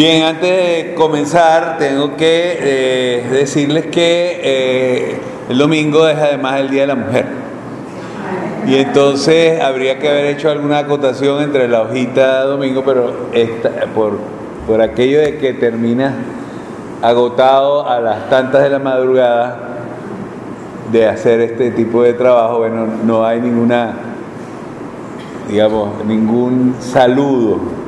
Bien, antes de comenzar, tengo que eh, decirles que eh, el domingo es además el Día de la Mujer. Y entonces habría que haber hecho alguna acotación entre la hojita domingo, pero esta, por, por aquello de que termina agotado a las tantas de la madrugada de hacer este tipo de trabajo, bueno, no hay ninguna, digamos, ningún saludo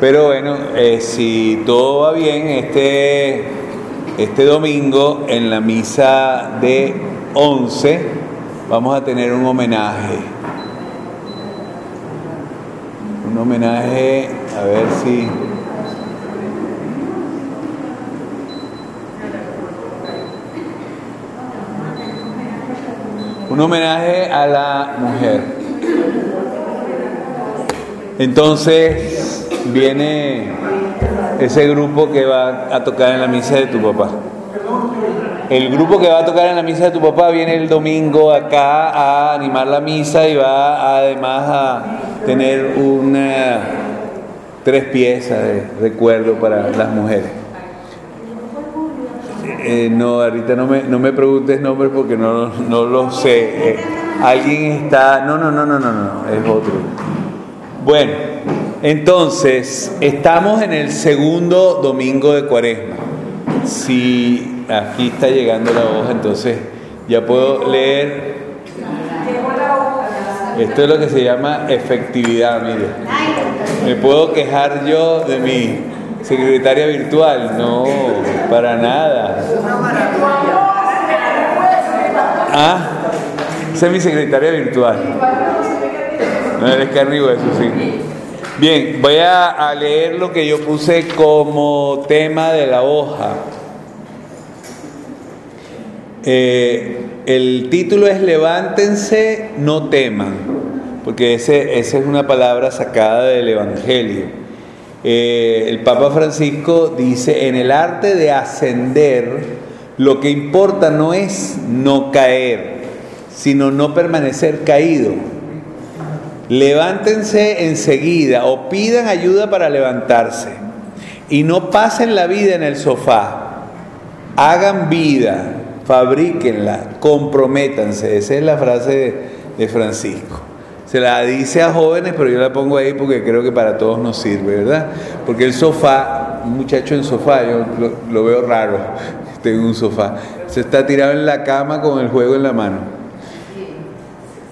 pero bueno, eh, si todo va bien, este, este domingo en la misa de 11 vamos a tener un homenaje. Un homenaje, a ver si... Un homenaje a la mujer. Entonces, viene ese grupo que va a tocar en la misa de tu papá. El grupo que va a tocar en la misa de tu papá viene el domingo acá a animar la misa y va además a tener una tres piezas de recuerdo para las mujeres. Eh, no, ahorita no me, no me preguntes nombres porque no, no lo sé. Eh, alguien está. No, no, no, no, no, no, es otro. Bueno, entonces, estamos en el segundo domingo de Cuaresma. Si aquí está llegando la hoja, entonces ya puedo leer. Esto es lo que se llama efectividad, mire. ¿Me puedo quejar yo de mi secretaria virtual? No, para nada. Ah, esa es mi secretaria virtual. No eres arriba, eso sí. Bien, voy a, leer lo que yo puse como tema de la hoja. Eh, el título es Levántense, no teman, porque ese, esa es una palabra sacada del Evangelio. Eh, el Papa Francisco dice, en el arte de ascender, lo que importa no es no caer, sino no permanecer caído levántense enseguida o pidan ayuda para levantarse y no pasen la vida en el sofá. Hagan vida, fabríquenla, comprométanse. Esa es la frase de, Francisco. Se la dice a jóvenes, pero yo la pongo ahí porque creo que para todos nos sirve, ¿verdad? Porque el sofá, un muchacho en sofá, yo lo, lo veo raro, tengo un sofá, se está tirado en la cama con el juego en la mano.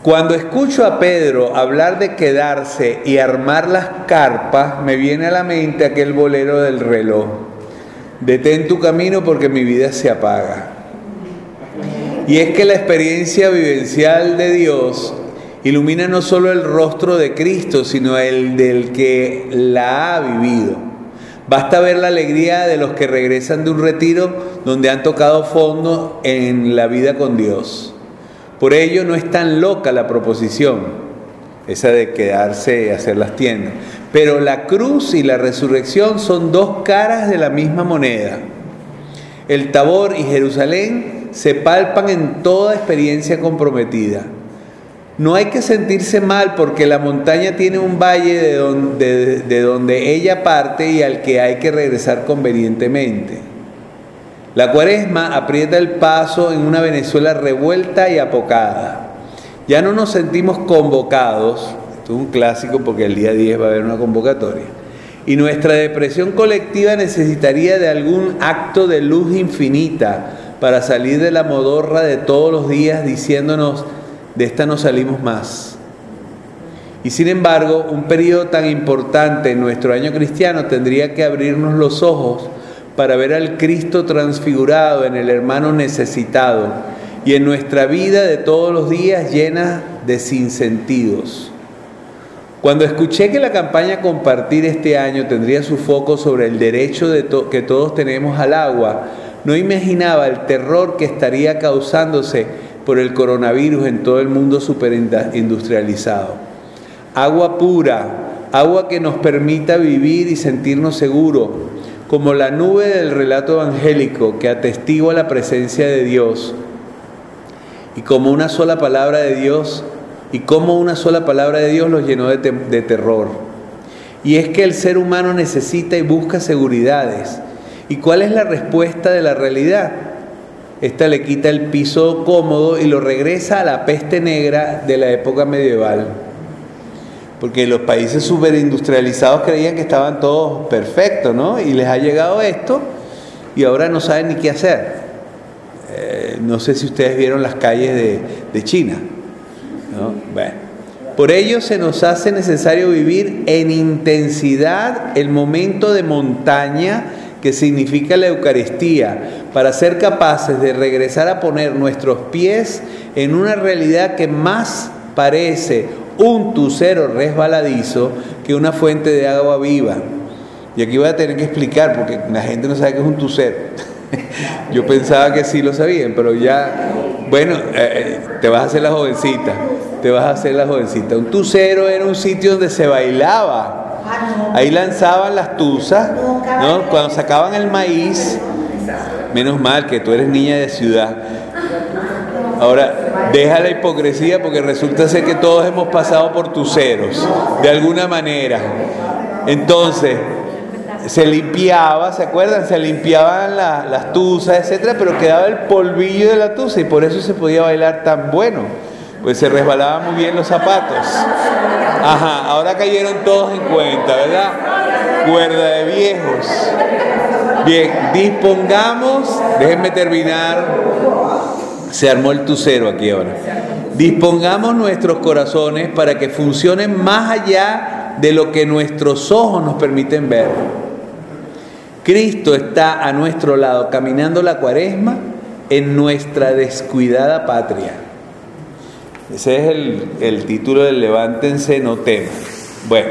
Cuando escucho a Pedro hablar de quedarse y armar las carpas, me viene a la mente aquel bolero del reloj. Detén tu camino porque mi vida se apaga. Y es que la experiencia vivencial de Dios ilumina no solo el rostro de Cristo, sino el del que la ha vivido. Basta ver la alegría de los que regresan de un retiro donde han tocado fondo en la vida con Dios. Por ello no es tan loca la proposición, esa de quedarse y hacer las tiendas. Pero la cruz y la resurrección son dos caras de la misma moneda. El Tabor y Jerusalén se palpan en toda experiencia comprometida. No hay que sentirse mal porque la montaña tiene un valle de donde, de donde ella parte y al que hay que regresar convenientemente. La cuaresma aprieta el paso en una Venezuela revuelta y apocada. Ya no nos sentimos convocados, esto es un clásico porque el día 10 va a haber una convocatoria, y nuestra depresión colectiva necesitaría de algún acto de luz infinita para salir de la modorra de todos los días diciéndonos, de esta no salimos más. Y sin embargo, un periodo tan importante en nuestro año cristiano tendría que abrirnos los ojos para ver al Cristo transfigurado en el hermano necesitado y en nuestra vida de todos los días llena de sinsentidos. Cuando escuché que la campaña Compartir este año tendría su foco sobre el derecho de que todos tenemos al agua, no imaginaba el terror que estaría causándose por el coronavirus en todo el mundo superindustrializado. Agua pura, agua que nos permita vivir y sentirnos seguros, como la nube del relato evangélico que atestigua la presencia de Dios y como una sola palabra de Dios y como una sola palabra de Dios los llenó de, terror. Y es que el ser humano necesita y busca seguridades. ¿Y cuál es la respuesta de la realidad? Esta le quita el piso cómodo y lo regresa a la peste negra de la época medieval. Porque los países superindustrializados creían que estaban todos perfectos, ¿no? Y les ha llegado esto y ahora no saben ni qué hacer. Eh, no sé si ustedes vieron las calles de, China. ¿no? Bueno. Por ello se nos hace necesario vivir en intensidad el momento de montaña que significa la Eucaristía, para ser capaces de regresar a poner nuestros pies en una realidad que más parece un tucero resbaladizo que una fuente de agua viva. Y aquí voy a tener que explicar porque la gente no sabe qué es un tucero. Yo pensaba que sí lo sabían, pero ya, bueno, eh, eh, te vas a hacer la jovencita te vas a hacer la jovencita. Un tucero era un sitio donde se bailaba. Ahí lanzaban las tuzas, ¿no? Cuando sacaban el maíz, menos mal que tú eres niña de ciudad. Ahora, deja la hipocresía porque resulta ser que todos hemos pasado por tuceros, de alguna manera. Entonces, se limpiaba, ¿se acuerdan? Se limpiaban las tuzas, etcétera, pero quedaba el polvillo de la tuza y por eso se podía bailar tan bueno pues se resbalaban muy bien los zapatos. Ajá, ahora cayeron todos en cuenta, ¿verdad? Cuerda de viejos. Bien, dispongamos, déjenme terminar, se armó el tucero aquí ahora. Dispongamos nuestros corazones para que funcionen más allá de lo que nuestros ojos nos permiten ver. Cristo está a nuestro lado caminando la cuaresma en nuestra descuidada patria. Ese es el, título del Levántense, no teman. Bueno,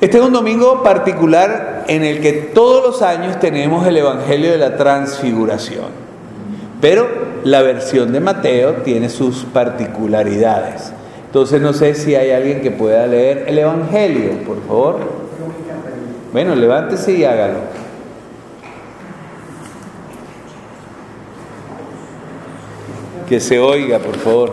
este es un domingo particular en el que todos los años tenemos el Evangelio de la Transfiguración. Pero la versión de Mateo tiene sus particularidades. Entonces no sé si hay alguien que pueda leer el Evangelio, por favor. Bueno, levántese y hágalo. Que se oiga, por favor.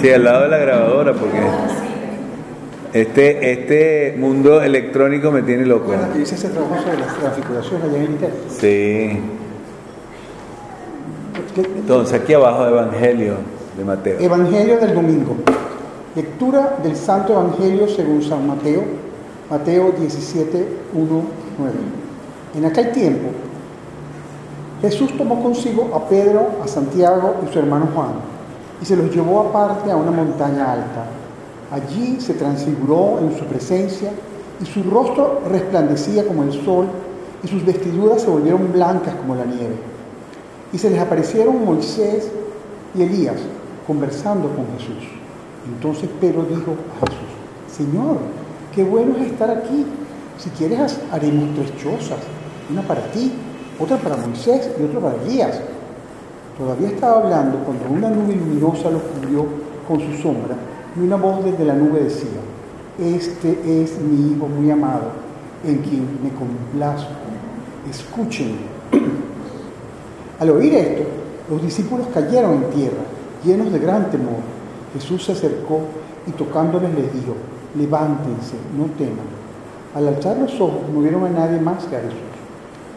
Sí, al lado de la grabadora, porque este, este mundo electrónico me tiene loco. Bueno, que dice ese trabajo sobre las transfiguraciones allá en. Sí. Entonces, aquí abajo, Evangelio de Mateo. Evangelio del domingo. Lectura del Santo Evangelio según San Mateo, Mateo 17, 1, 9. En aquel tiempo, Jesús tomó consigo a Pedro, a Santiago y su hermano Juan, y se los llevó aparte a una montaña alta. Allí se transfiguró en su presencia, y su rostro resplandecía como el sol, y sus vestiduras se volvieron blancas como la nieve. Y se les aparecieron Moisés y Elías conversando con Jesús. Entonces Pedro dijo a Jesús, Señor, qué bueno es estar aquí. Si quieres haremos tres chozas, una para ti, otra para Moisés y otra para Elías. Todavía estaba hablando cuando una nube luminosa lo cubrió con su sombra y una voz desde la nube decía, este es mi Hijo muy amado, en quien me complazco. Escúchenlo. Al oír esto, los discípulos cayeron en tierra, llenos de gran temor. Jesús se acercó y tocándoles les dijo, levántense, no teman. Al alzar los ojos no vieron a nadie más que a Jesús.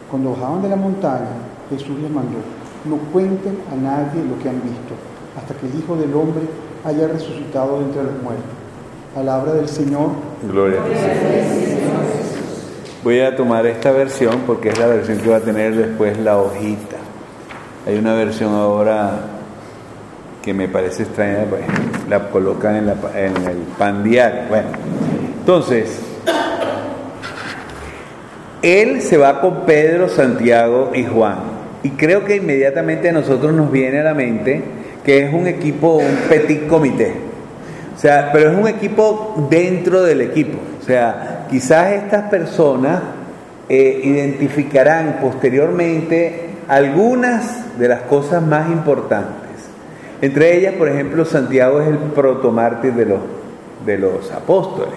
Cuando bajaban de la montaña, Jesús les mandó, no cuenten a nadie lo que han visto, hasta que el Hijo del Hombre haya resucitado de entre los muertos. Palabra del Señor. Gloria a Dios. Voy a tomar esta versión porque es la versión que va a tener después la hojita. Hay una versión ahora que me parece extraña, pues, la colocan en, el pan diario. Bueno, entonces, él se va con Pedro, Santiago y Juan. Y creo que inmediatamente a nosotros nos viene a la mente que es un equipo, un petit comité. O sea, pero es un equipo dentro del equipo. O sea, quizás estas personas eh, identificarán posteriormente algunas de las cosas más importantes. Entre ellas, por ejemplo, Santiago es el protomártir de los, de los apóstoles.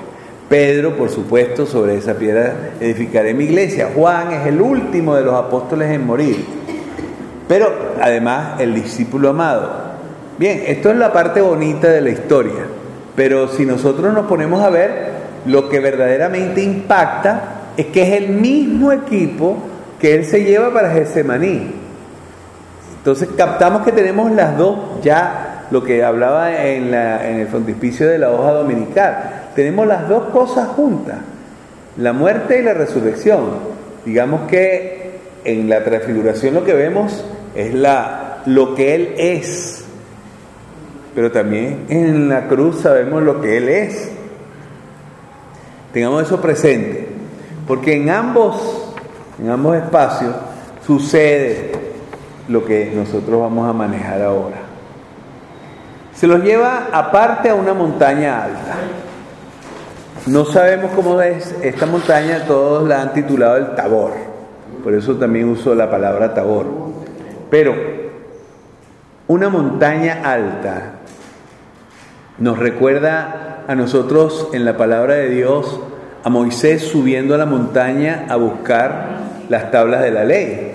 Pedro, por supuesto, sobre esa piedra edificaré mi iglesia. Juan es el último de los apóstoles en morir. Pero además el discípulo amado. Bien, esto es la parte bonita de la historia, pero si nosotros nos ponemos a ver, lo que verdaderamente impacta es que es el mismo equipo que él se lleva para Getsemaní. Entonces captamos que tenemos las dos, ya lo que hablaba en, el frontispicio de la hoja dominical, tenemos las dos cosas juntas, la muerte y la resurrección. Digamos que en la transfiguración lo que vemos es la, lo que Él es, pero también en la cruz sabemos lo que Él es. Tengamos eso presente, porque en ambos, en ambos espacios sucede lo que nosotros vamos a manejar ahora. Se los lleva aparte a una montaña alta. No sabemos cómo es esta montaña, todos la han titulado el Tabor, por eso también uso la palabra Tabor. Pero una montaña alta nos recuerda a nosotros en la palabra de Dios a Moisés subiendo a la montaña a buscar las tablas de la ley.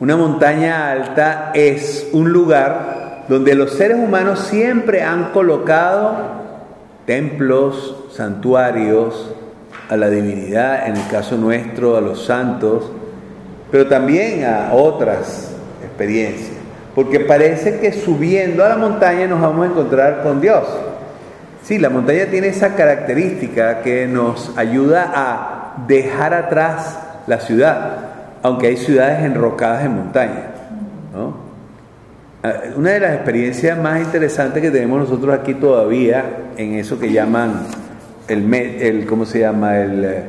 Una montaña alta es un lugar donde los seres humanos siempre han colocado templos, santuarios a la divinidad, en el caso nuestro a los santos, pero también a otras experiencias, porque parece que subiendo a la montaña nos vamos a encontrar con Dios. Sí, la montaña tiene esa característica que nos ayuda a dejar atrás la ciudad, aunque hay ciudades enrocadas en montaña. Ah, una de las experiencias más interesantes que tenemos nosotros aquí todavía en eso que llaman el, el ¿cómo se llama? El,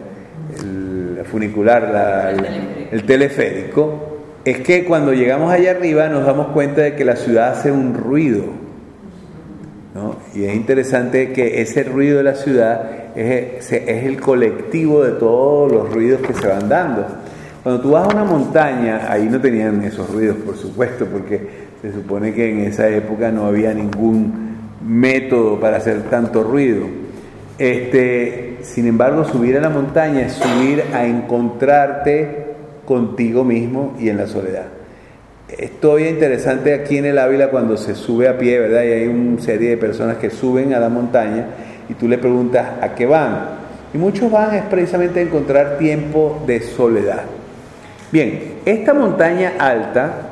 funicular, el, teleférico, es que cuando llegamos allá arriba nos damos cuenta de que la ciudad hace un ruido. Y es interesante que ese ruido de la ciudad es, es el colectivo de todos los ruidos que se van dando. Cuando tú vas a una montaña, ahí no tenían esos ruidos, por supuesto, porque se supone que en esa época no había ningún método para hacer tanto ruido. Este, sin embargo, subir a la montaña es subir a encontrarte contigo mismo y en la soledad. Es todavía interesante aquí en el Ávila cuando se sube a pie, ¿verdad? Y hay una serie de personas que suben a la montaña y tú le preguntas a qué van. Y muchos van es precisamente a encontrar tiempo de soledad. Bien, esta montaña alta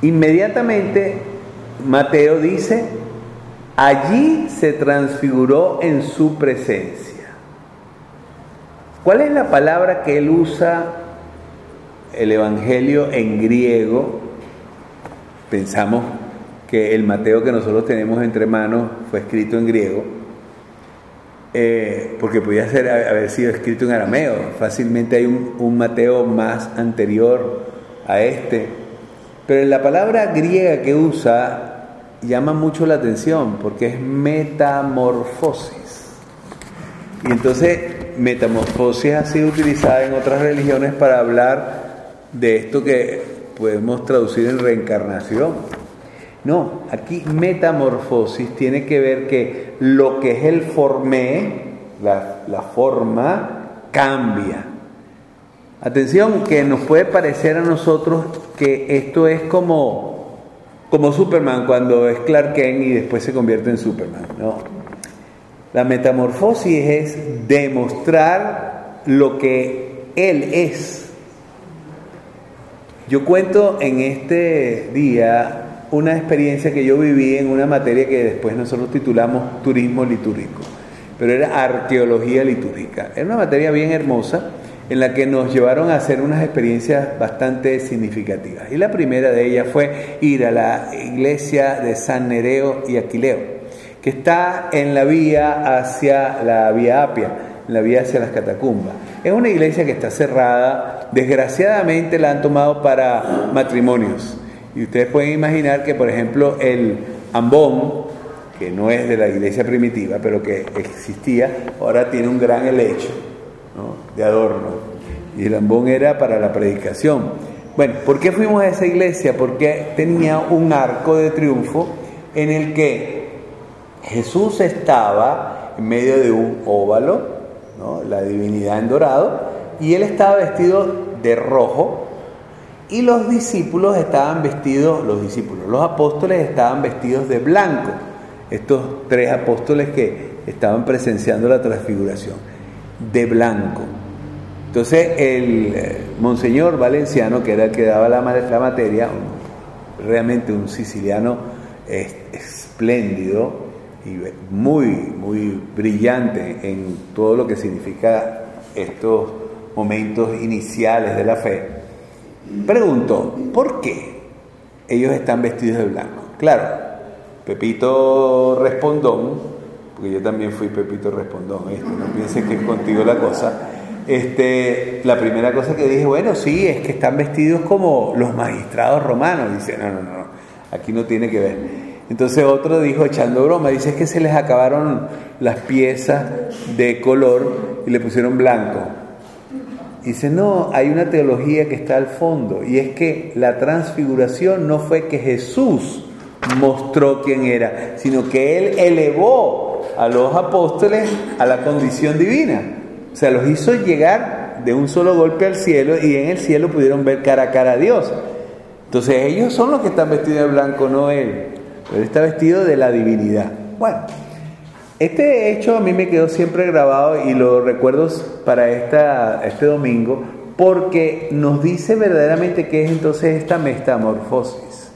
Inmediatamente Mateo dice, allí se transfiguró en su presencia. ¿Cuál es la palabra que él usa el Evangelio en griego? Pensamos que el Mateo que nosotros tenemos entre manos fue escrito en griego, eh, porque podía ser, haber sido escrito en arameo. Fácilmente hay un, un Mateo más anterior a este pero la palabra griega que usa llama mucho la atención porque es metamorfosis. Y entonces metamorfosis ha sido utilizada en otras religiones para hablar de esto que podemos traducir en reencarnación. No, aquí metamorfosis tiene que ver que lo que es el formé, la, la forma, cambia. Atención, que nos puede parecer a nosotros que esto es como, como Superman cuando es Clark Kent y después se convierte en Superman. No. La metamorfosis es demostrar lo que Él es. Yo cuento en este día una experiencia que yo viví en una materia que después nosotros titulamos Turismo Litúrgico, pero era Arqueología Litúrgica. Era una materia bien hermosa en la que nos llevaron a hacer unas experiencias bastante significativas. Y la primera de ellas fue ir a la iglesia de San Nereo y Aquileo, que está en la vía hacia la vía Apia, en la vía hacia las catacumbas. Es una iglesia que está cerrada, desgraciadamente la han tomado para matrimonios. Y ustedes pueden imaginar que, por ejemplo, el ambón, que no es de la iglesia primitiva, pero que existía, ahora tiene un gran helecho de adorno. Y el ambón era para la predicación. Bueno, ¿por qué fuimos a esa iglesia? Porque tenía un arco de triunfo en el que Jesús estaba en medio de un óvalo, la divinidad en dorado, y él estaba vestido de rojo Y los discípulos estaban vestidos, los discípulos, los apóstoles estaban vestidos de blanco. Estos tres apóstoles que estaban presenciando la transfiguración, de blanco. Entonces el eh, monseñor Valenciano, que era el que daba la, la materia, realmente un siciliano espléndido y muy, muy brillante en todo lo que significa estos momentos iniciales de la fe, preguntó, ¿por qué ellos están vestidos de blanco? Claro, Pepito Respondón, porque yo también fui Pepito Respondón, no piensen que es contigo la cosa. Este, la primera cosa que dije, bueno, sí, es que están vestidos como los magistrados romanos. Dice, no, no, no, aquí no tiene que ver. Entonces otro dijo, echando broma, dice, es que se les acabaron las piezas de color y le pusieron blanco. Dice, no, hay una teología que está al fondo y es que la transfiguración no fue que Jesús mostró quién era, sino que Él elevó a los apóstoles a la condición divina. O sea, los hizo llegar de un solo golpe al cielo y en el cielo pudieron ver cara a cara a Dios. Entonces ellos son los que están vestidos de blanco, no Él. Él está vestido de la divinidad. Bueno, este hecho a mí me quedó siempre grabado y lo recuerdo para esta, este domingo porque nos dice verdaderamente qué es entonces esta metamorfosis.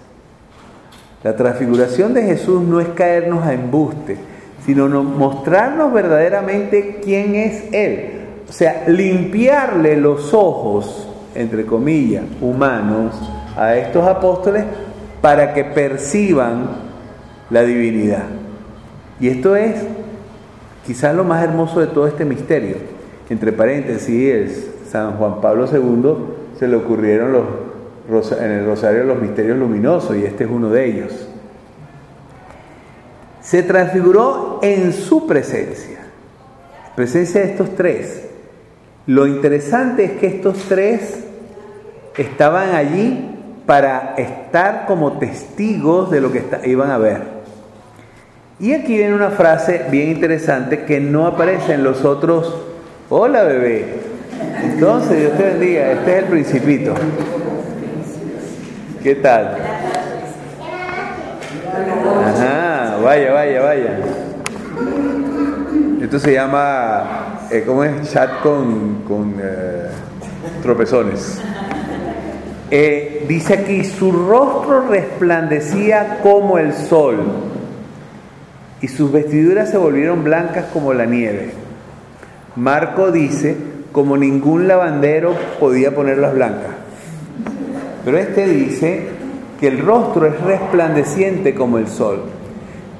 La transfiguración de Jesús no es caernos a embuste, sino mostrarnos verdaderamente quién es Él. O sea, limpiarle los ojos, entre comillas, humanos a estos apóstoles para que perciban la divinidad. Y esto es quizás lo más hermoso de todo este misterio. Entre paréntesis, es San Juan Pablo II se le ocurrieron los, en el rosario los misterios luminosos y este es uno de ellos. Se transfiguró en su presencia, presencia de estos tres. Lo interesante es que estos tres estaban allí para estar como testigos de lo que iban a ver. Y aquí viene una frase bien interesante que no aparece en los otros. Hola bebé. Entonces, Dios te bendiga. Este es el principito. ¿Qué tal? Ajá, vaya, vaya, vaya. Esto se llama, eh, ¿cómo es? Chat con, con eh, tropezones. Eh, dice aquí, su rostro resplandecía como el sol y sus vestiduras se volvieron blancas como la nieve. Marco dice, como ningún lavandero podía ponerlas blancas. Pero este dice que el rostro es resplandeciente como el sol.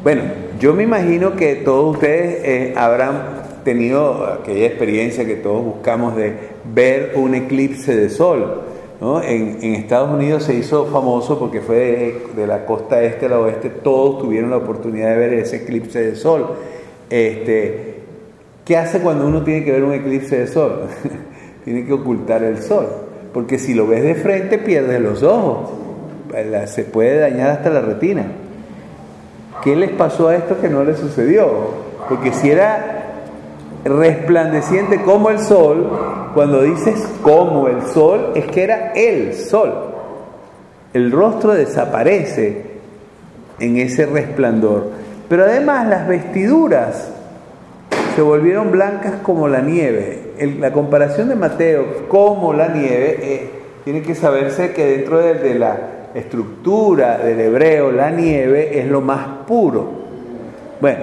Bueno, yo me imagino que todos ustedes eh, habrán tenido aquella experiencia que todos buscamos de ver un eclipse de sol. En, Estados Unidos se hizo famoso porque fue de, la costa este a la oeste, todos tuvieron la oportunidad de ver ese eclipse de sol. Este, ¿Qué hace cuando uno tiene que ver un eclipse de sol? tiene que ocultar el sol, porque si lo ves de frente pierdes los ojos, se puede dañar hasta la retina. ¿Qué les pasó a esto que no les sucedió? Porque si era resplandeciente como el sol, cuando dices como el sol, es que era el sol. El rostro desaparece en ese resplandor. Pero además las vestiduras se volvieron blancas como la nieve. la comparación de Mateo como la nieve eh, tiene que saberse que dentro de la estructura del hebreo la nieve es lo más puro. Bueno,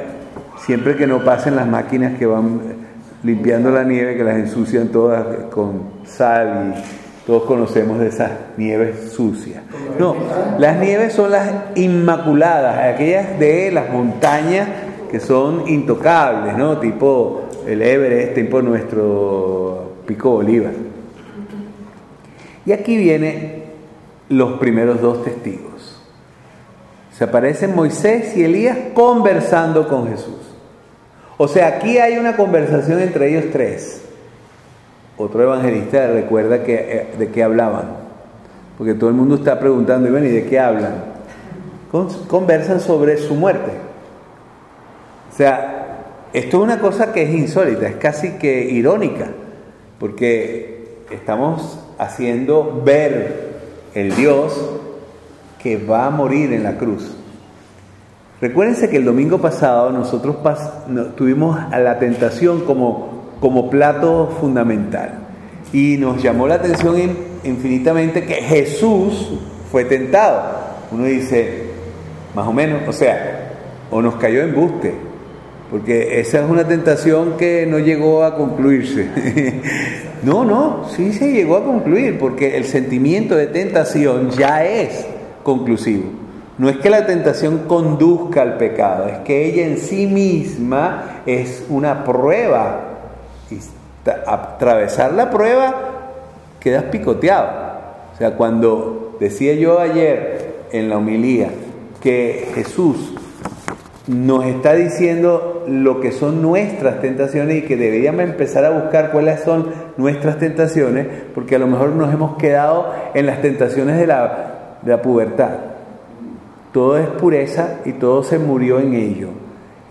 siempre que no pasen las máquinas que van limpiando la nieve, que las ensucian todas con sal y todos conocemos de esas nieves sucias. No, las nieves son las inmaculadas, aquellas de las montañas que son intocables, ¿no? Tipo el Everest, tipo nuestro Pico Bolívar. Y aquí vienen los primeros dos testigos. Se aparecen Moisés y Elías conversando con Jesús. O sea, aquí hay una conversación entre ellos tres. Otro evangelista recuerda eh, de qué hablaban. Porque todo el mundo está preguntando, ¿y, ¿y de qué hablan? Conversan sobre su muerte. O sea, esto es una cosa que es insólita, es casi que irónica, porque estamos haciendo ver el Dios que va a morir en la cruz. Recuérdense que el domingo pasado nosotros tuvimos a la tentación como, como plato fundamental y nos llamó la atención infinitamente que Jesús fue tentado. Uno dice, más o menos, o sea, o nos cayó en buste, porque esa es una tentación que no llegó a concluirse. no, no, sí se llegó a concluir, porque el sentimiento de tentación ya es conclusivo. No es que la tentación conduzca al pecado, es que ella en sí misma es una prueba. Y atravesar la prueba quedas picoteado. O sea, cuando decía yo ayer en la homilía que Jesús nos está diciendo lo que son nuestras tentaciones y que deberíamos empezar a buscar cuáles son nuestras tentaciones, porque a lo mejor nos hemos quedado en las tentaciones de la, de la pubertad. Todo es pureza y todo se murió en ello.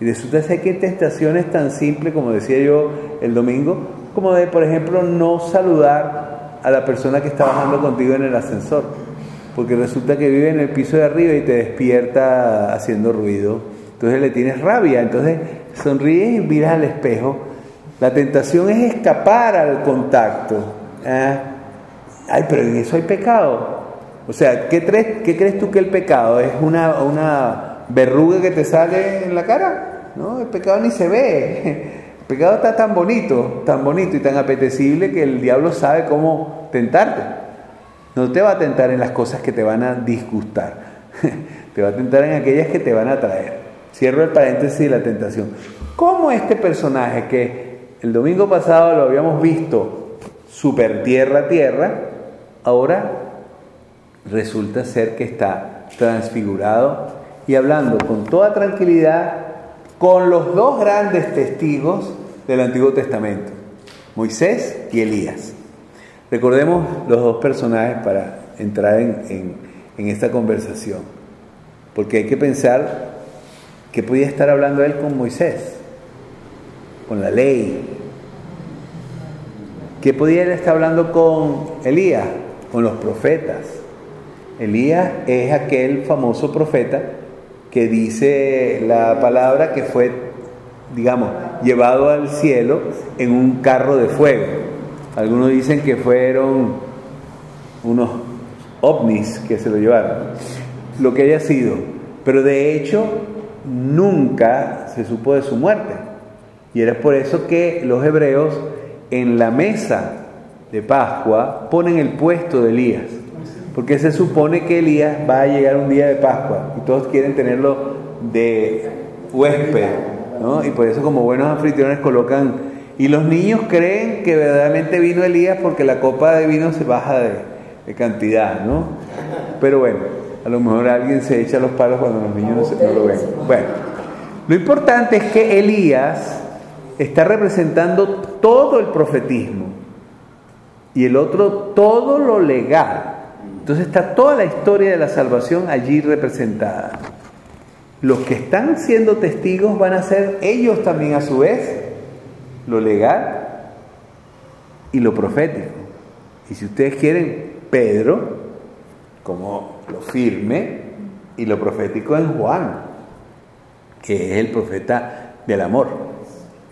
Y resulta ser que tentaciones tan simples, como decía yo el domingo, como de, por ejemplo, no saludar a la persona que está bajando contigo en el ascensor, porque resulta que vive en el piso de arriba y te despierta haciendo ruido. Entonces le tienes rabia, entonces sonríes y miras al espejo. La tentación es escapar al contacto. ¿ah? Ay, pero en eso hay pecado. O sea, ¿qué crees, ¿qué crees tú que el pecado es una, una verruga que te sale en la cara? No, el pecado ni se ve. El pecado está tan bonito, tan bonito y tan apetecible que el diablo sabe cómo tentarte. No te va a tentar en las cosas que te van a disgustar. te va a tentar en aquellas que te van a atraer. Cierro el paréntesis de la tentación. ¿Cómo este personaje que el domingo pasado lo habíamos visto super tierra tierra, ahora resulta ser que está transfigurado y hablando con toda tranquilidad con los dos grandes testigos del Antiguo Testamento, Moisés y Elías. Recordemos los dos personajes para entrar en, esta conversación, porque hay que pensar que podía estar hablando él con Moisés, con la ley, que podía él estar hablando con Elías, con los profetas. Elías es aquel famoso profeta que dice la palabra que fue, digamos, llevado al cielo en un carro de fuego. Algunos dicen que fueron unos ovnis que se lo llevaron, lo que haya sido. Pero de hecho, nunca se supo de su muerte. Y era por eso que los hebreos en la mesa de Pascua ponen el puesto de Elías. Porque se supone que Elías va a llegar un día de Pascua y todos quieren tenerlo de huésped, ¿no? Y por eso como buenos anfitriones colocan... Y los niños creen que verdaderamente vino Elías porque la copa de vino se baja de, cantidad, ¿no? Pero bueno, a lo mejor alguien se echa los palos cuando los niños no, no lo ven. Bueno, lo importante es que Elías está representando todo el profetismo y el otro todo lo legal. Entonces está toda la historia de la salvación allí representada. Los que están siendo testigos van a ser ellos también a su vez lo legal y lo profético. Y si ustedes quieren, Pedro, como lo firme, y lo profético en Juan, que es el profeta del amor,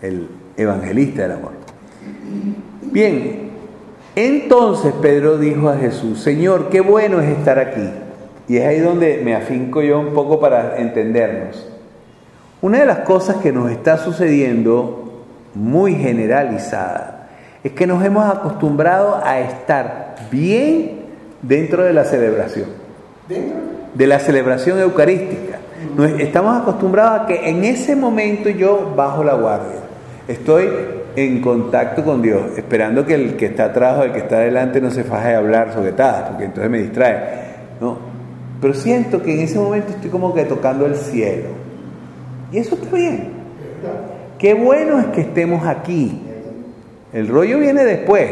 el evangelista del amor. Bien, entonces Pedro dijo a Jesús, Señor, qué bueno es estar aquí. Y es ahí donde me afinco yo un poco para entendernos. Una de las cosas que nos está sucediendo muy generalizada es que nos hemos acostumbrado a estar bien dentro de la celebración. De la celebración eucarística. Estamos acostumbrados a que en ese momento yo bajo la guardia. Estoy en contacto con Dios, esperando que el que está atrás o el que está adelante no se faje a hablar sobre tal, porque entonces me distrae. No, pero siento que en ese momento estoy como que tocando el cielo. Y eso está bien. Qué bueno es que estemos aquí. El rollo viene después.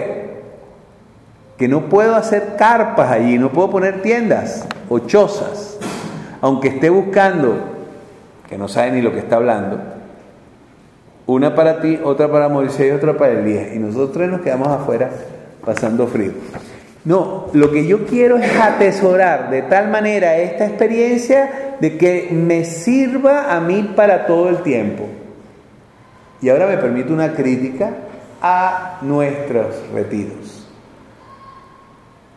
Que no puedo hacer carpas allí, no puedo poner tiendas o chozas. Aunque esté buscando, que no sabe ni lo que está hablando, una para ti, otra para Moisés y otra para Elías. Y nosotros nos quedamos afuera pasando frío. No, lo que yo quiero es atesorar de tal manera esta experiencia de que me sirva a mí para todo el tiempo. Y ahora me permite una crítica a nuestros retiros.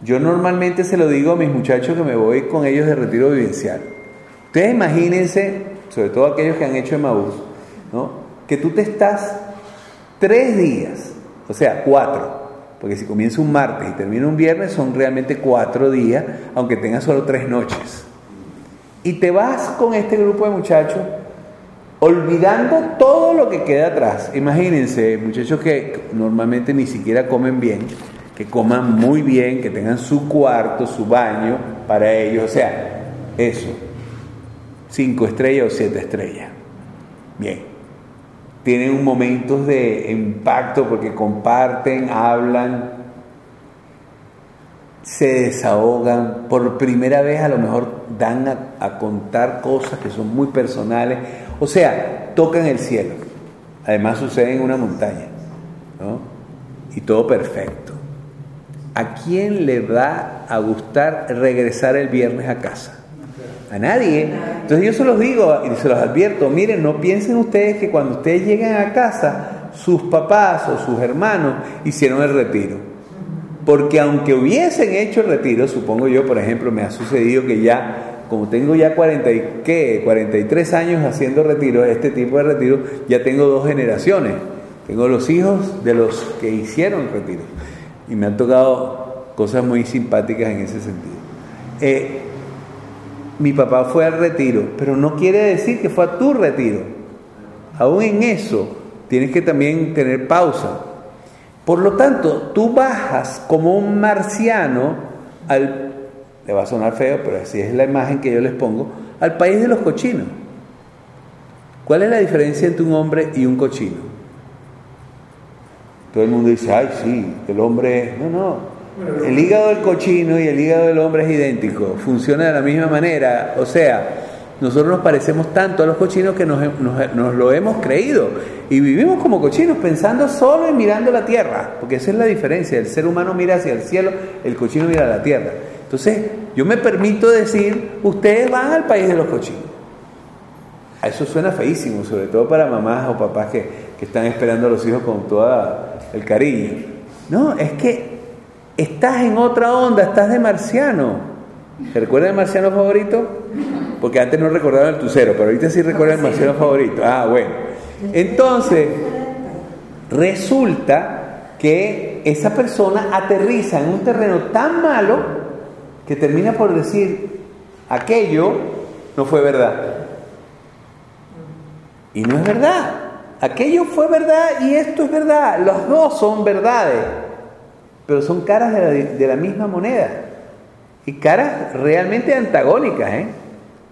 Yo normalmente se lo digo a mis muchachos que me voy con ellos de retiro vivencial. Ustedes imagínense, sobre todo aquellos que han hecho Emaús, ¿no? Que tú te estás tres días, o sea, cuatro, porque si comienza un martes y termina un viernes son realmente cuatro días, aunque tengas solo tres noches. Y te vas con este grupo de muchachos olvidando todo lo que queda atrás. Imagínense, muchachos que normalmente ni siquiera comen bien, que coman muy bien, que tengan su cuarto, su baño para ellos, o sea, eso, cinco estrellas o siete estrellas. Bien. Tienen momentos de impacto porque comparten, hablan, se desahogan, por primera vez a lo mejor dan a, contar cosas que son muy personales, o sea, tocan el cielo. Además sucede en una montaña, ¿no? Y todo perfecto. ¿A quién le va a gustar regresar el viernes a casa? A nadie. Entonces yo se los digo y se los advierto, miren, no piensen ustedes que cuando ustedes lleguen a casa, sus papás o sus hermanos hicieron el retiro. Porque aunque hubiesen hecho el retiro, supongo yo, por ejemplo, me ha sucedido que ya, como tengo ya 40 ¿qué? 43 años haciendo retiro, este tipo de retiro, ya tengo dos generaciones. Tengo los hijos de los que hicieron retiro. Y me han tocado cosas muy simpáticas en ese sentido. Eh, mi papá fue al retiro, pero no quiere decir que fue a tu retiro. Aún en eso tienes que también tener pausa. Por lo tanto, tú bajas como un marciano al, le va a sonar feo, pero así es la imagen que yo les pongo, al país de los cochinos. ¿Cuál es la diferencia entre un hombre y un cochino? Todo el mundo dice, ay, sí, el hombre, no, no, el hígado del cochino y el hígado del hombre es idéntico, funciona de la misma manera. O sea, nosotros nos parecemos tanto a los cochinos que nos, lo hemos creído y vivimos como cochinos pensando solo y mirando la tierra, porque esa es la diferencia. El ser humano mira hacia el cielo, el cochino mira a la tierra. Entonces, yo me permito decir, ustedes van al país de los cochinos. Eso suena feísimo, sobre todo para mamás o papás que, que están esperando a los hijos con todo el cariño. No, es que estás en otra onda, estás de marciano. ¿Se recuerda el marciano favorito? Porque antes no recordaba el tucero, pero ahorita sí recuerda el marciano favorito. Ah, bueno. Entonces, resulta que esa persona aterriza en un terreno tan malo que termina por decir, aquello no fue verdad. Y no es verdad. Aquello fue verdad y esto es verdad. Los dos son verdades pero son caras de la, misma moneda. Y caras realmente antagónicas. ¿eh?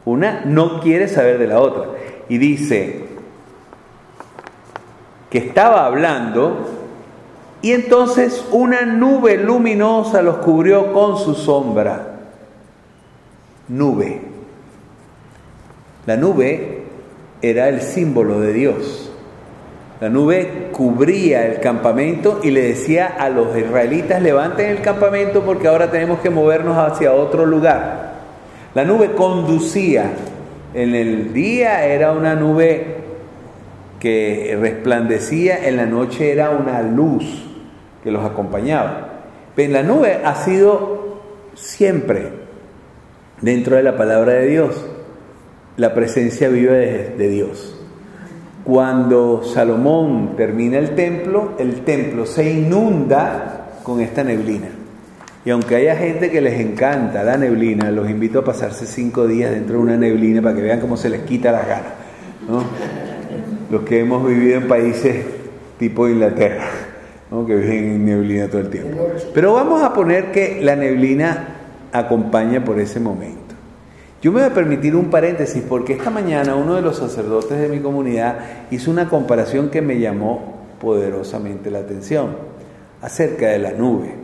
Una no quiere saber de la otra. Y dice que estaba hablando y entonces una nube luminosa los cubrió con su sombra. Nube. La nube era el símbolo de Dios. La nube cubría el campamento y le decía a los israelitas, levanten el campamento porque ahora tenemos que movernos hacia otro lugar. La nube conducía. En el día era una nube que resplandecía, en la noche era una luz que los acompañaba. En la nube ha sido siempre dentro de la palabra de Dios la presencia viva de Dios. Cuando Salomón termina el templo, el templo se inunda con esta neblina. Y aunque haya gente que les encanta la neblina, los invito a pasarse cinco días dentro de una neblina para que vean cómo se les quita las ganas. Los que hemos vivido en países tipo Inglaterra, que viven en neblina todo el tiempo. Pero vamos a poner que la neblina acompaña por ese momento. Yo me voy a permitir un paréntesis porque esta mañana uno de los sacerdotes de mi comunidad hizo una comparación que me llamó poderosamente la atención acerca de la nube.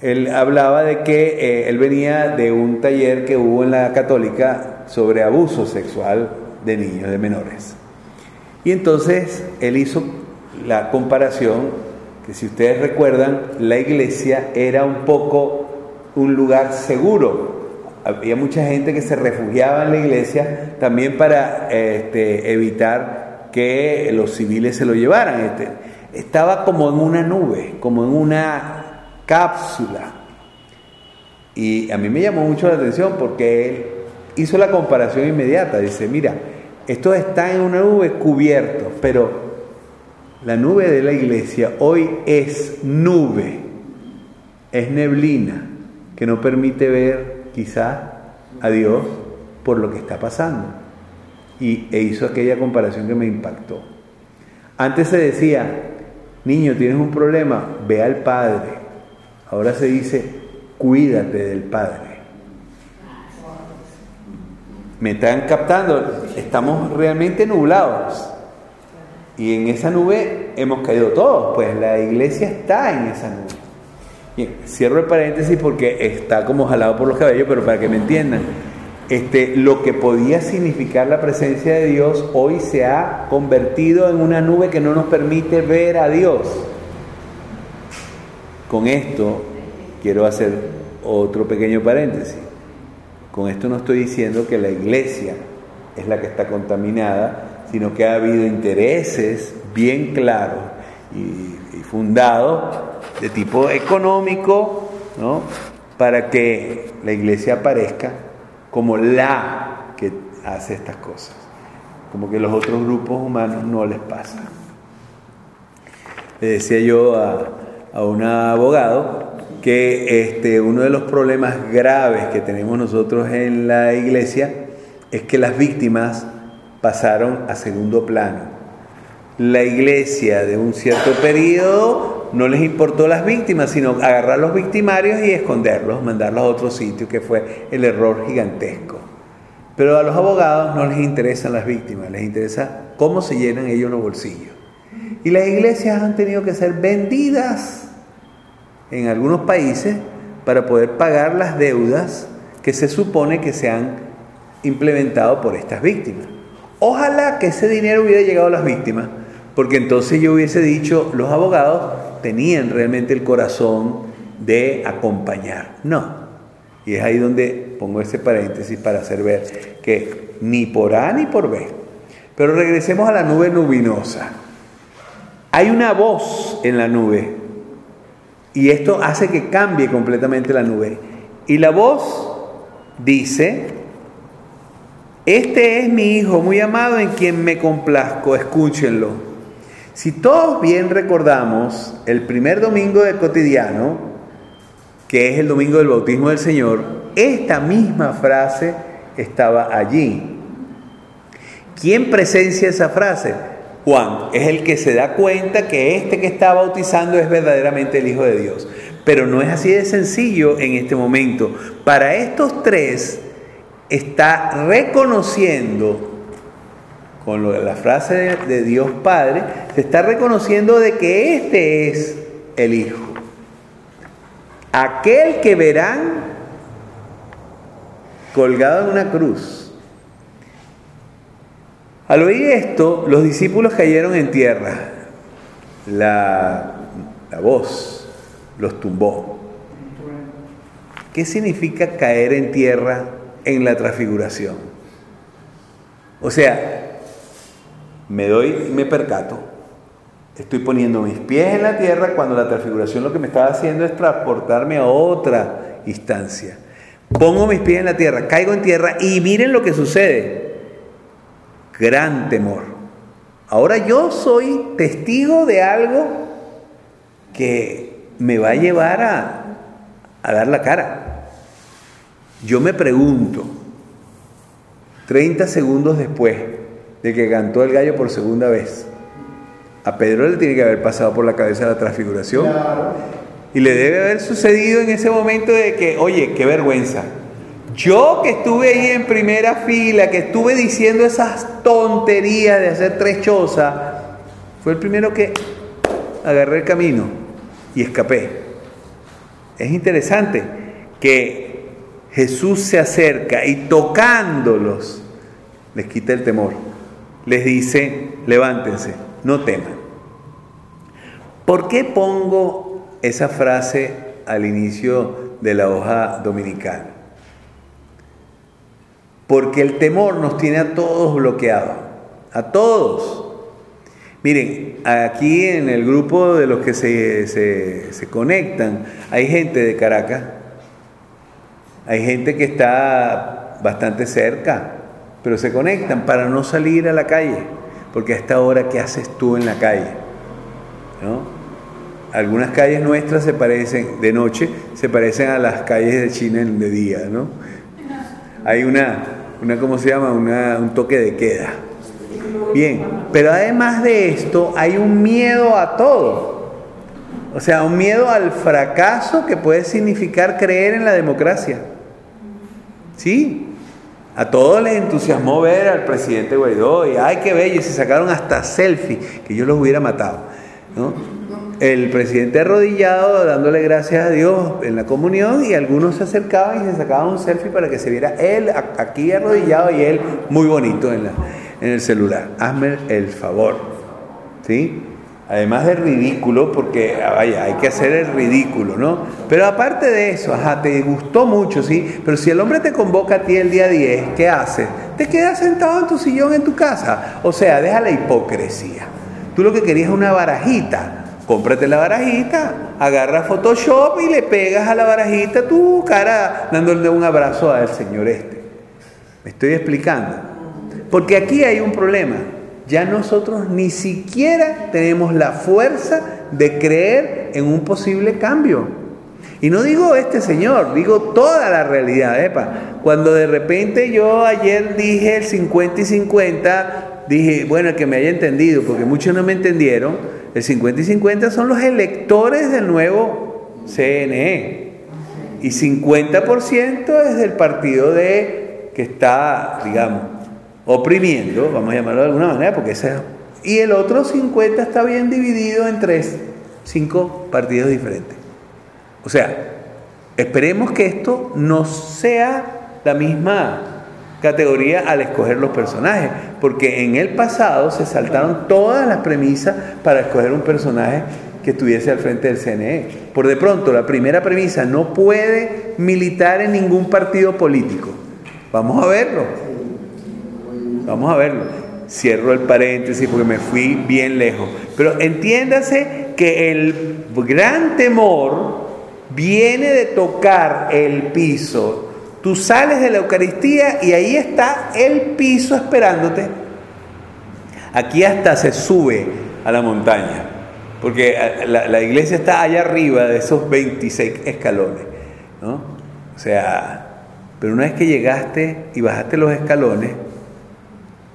Él hablaba de que eh, él venía de un taller que hubo en la católica sobre abuso sexual de niños, de menores. Y entonces él hizo la comparación que si ustedes recuerdan, la iglesia era un poco un lugar seguro. Había mucha gente que se refugiaba en la iglesia también para este, evitar que los civiles se lo llevaran. Este, estaba como en una nube, como en una cápsula. Y a mí me llamó mucho la atención porque él hizo la comparación inmediata. Dice, mira, esto está en una nube cubierto, pero la nube de la iglesia hoy es nube, es neblina, que no permite ver quizá a Dios por lo que está pasando. Y e hizo aquella comparación que me impactó. Antes se decía, niño, tienes un problema, ve al Padre. Ahora se dice, cuídate del Padre. ¿Me están captando? Estamos realmente nublados. Y en esa nube hemos caído todos, pues la iglesia está en esa nube. Cierro el paréntesis porque está como jalado por los cabellos, pero para que me entiendan, este, lo que podía significar la presencia de Dios hoy se ha convertido en una nube que no nos permite ver a Dios. Con esto quiero hacer otro pequeño paréntesis. Con esto no estoy diciendo que la iglesia es la que está contaminada, sino que ha habido intereses bien claros y, fundados de tipo económico, ¿no? Para que la iglesia aparezca como la que hace estas cosas. Como que los otros grupos humanos no les pasa. Le decía yo a, a un abogado que este, uno de los problemas graves que tenemos nosotros en la iglesia es que las víctimas pasaron a segundo plano. La iglesia de un cierto periodo no les importó las víctimas, sino agarrar los victimarios y esconderlos, mandarlos a otro sitio, que fue el error gigantesco. Pero a los abogados no les interesan las víctimas, les interesa cómo se llenan ellos los bolsillos. Y las iglesias han tenido que ser vendidas en algunos países para poder pagar las deudas que se supone que se han implementado por estas víctimas. Ojalá que ese dinero hubiera llegado a las víctimas, porque entonces yo hubiese dicho, los abogados tenían realmente el corazón de acompañar. No. Y es ahí donde pongo ese paréntesis para hacer ver que ni por A ni por B. Pero regresemos a la nube nubinosa. Hay una voz en la nube y esto hace que cambie completamente la nube. Y la voz dice, este es mi hijo muy amado en quien me complazco, escúchenlo. Si todos bien recordamos el primer domingo de cotidiano, que es el domingo del bautismo del Señor, esta misma frase estaba allí. ¿Quién presencia esa frase? Juan es el que se da cuenta que este que está bautizando es verdaderamente el Hijo de Dios. Pero no es así de sencillo en este momento. Para estos tres está reconociendo, con la frase de, de Dios Padre, se está reconociendo de que este es el Hijo. Aquel que verán colgado en una cruz al oír esto, los discípulos cayeron en tierra. La, voz los tumbó. ¿Qué significa caer en tierra en la transfiguración? O sea, me doy, me percato, estoy poniendo mis pies en la tierra cuando la transfiguración lo que me estaba haciendo es transportarme a otra instancia. Pongo mis pies en la tierra, caigo en tierra y miren lo que sucede gran temor. Ahora yo soy testigo de algo que me va a llevar a, a dar la cara. Yo me pregunto, 30 segundos después de que cantó el gallo por segunda vez, a Pedro le tiene que haber pasado por la cabeza la transfiguración. Y le debe haber sucedido en ese momento de que, oye, qué vergüenza. Yo que estuve ahí en primera fila, que estuve diciendo esas tonterías de hacer tres chozas, fue el primero que agarré el camino y escapé. Es interesante que Jesús se acerca y tocándolos les quita el temor. Les dice, levántense, no teman. ¿Por qué pongo esa frase al inicio de la hoja dominical. Porque el temor nos tiene a todos bloqueados, a todos. Miren, aquí en el grupo de los que se, se, conectan, hay gente de Caracas, hay gente que está bastante cerca, pero se conectan para no salir a la calle, porque a esta hora, ¿qué haces tú en la calle? ¿No? Algunas calles nuestras se parecen, de noche, se parecen a las calles de China de día, ¿no? Hay una, una ¿cómo se llama? un toque de queda. Bien, pero además de esto hay un miedo a todo. O sea, un miedo al fracaso que puede significar creer en la democracia. ¿Sí? A todos les entusiasmó ver al presidente Guaidó y ay, qué bello, y se sacaron hasta selfie, que yo los hubiera matado. ¿no? el presidente arrodillado dándole gracias a Dios en la comunión y algunos se acercaban y se sacaban un selfie para que se viera él aquí arrodillado y él muy bonito en, la, en el celular. Hazme el favor. ¿Sí? Además de ridículo, porque ah, vaya, hay que hacer el ridículo, ¿no? Pero aparte de eso, ajá, te gustó mucho, ¿sí? Pero si el hombre te convoca a ti el día 10, ¿qué haces? Te quedas sentado en tu sillón en tu casa. O sea, deja la hipocresía. Tú lo que querías es una barajita Cómprate la barajita, agarra Photoshop y le pegas a la barajita tu cara dándole un abrazo al señor este. Me estoy explicando. Porque aquí hay un problema. Ya nosotros ni siquiera tenemos la fuerza de creer en un posible cambio. Y no digo este señor, digo toda la realidad. Epa. Cuando de repente yo ayer dije el 50 y 50, dije, bueno, que me haya entendido, porque muchos no me entendieron el 50 y 50 son los electores del nuevo CNE. Y 50% es del partido de que está, digamos, oprimiendo, vamos a llamarlo de alguna manera, porque ese y el otro 50 está bien dividido en tres, cinco partidos diferentes. O sea, esperemos que esto no sea la misma categoría al escoger los personajes, porque en el pasado se saltaron todas las premisas para escoger un personaje que estuviese al frente del CNE. Por de pronto, la primera premisa, no puede militar en ningún partido político. Vamos a verlo. Vamos a verlo. Cierro el paréntesis porque me fui bien lejos. Pero entiéndase que el gran temor viene de tocar el piso Tú sales de la Eucaristía y ahí está el piso esperándote. Aquí hasta se sube a la montaña, porque la, iglesia está allá arriba de esos 26 escalones. ¿no? O sea, pero una vez que llegaste y bajaste los escalones,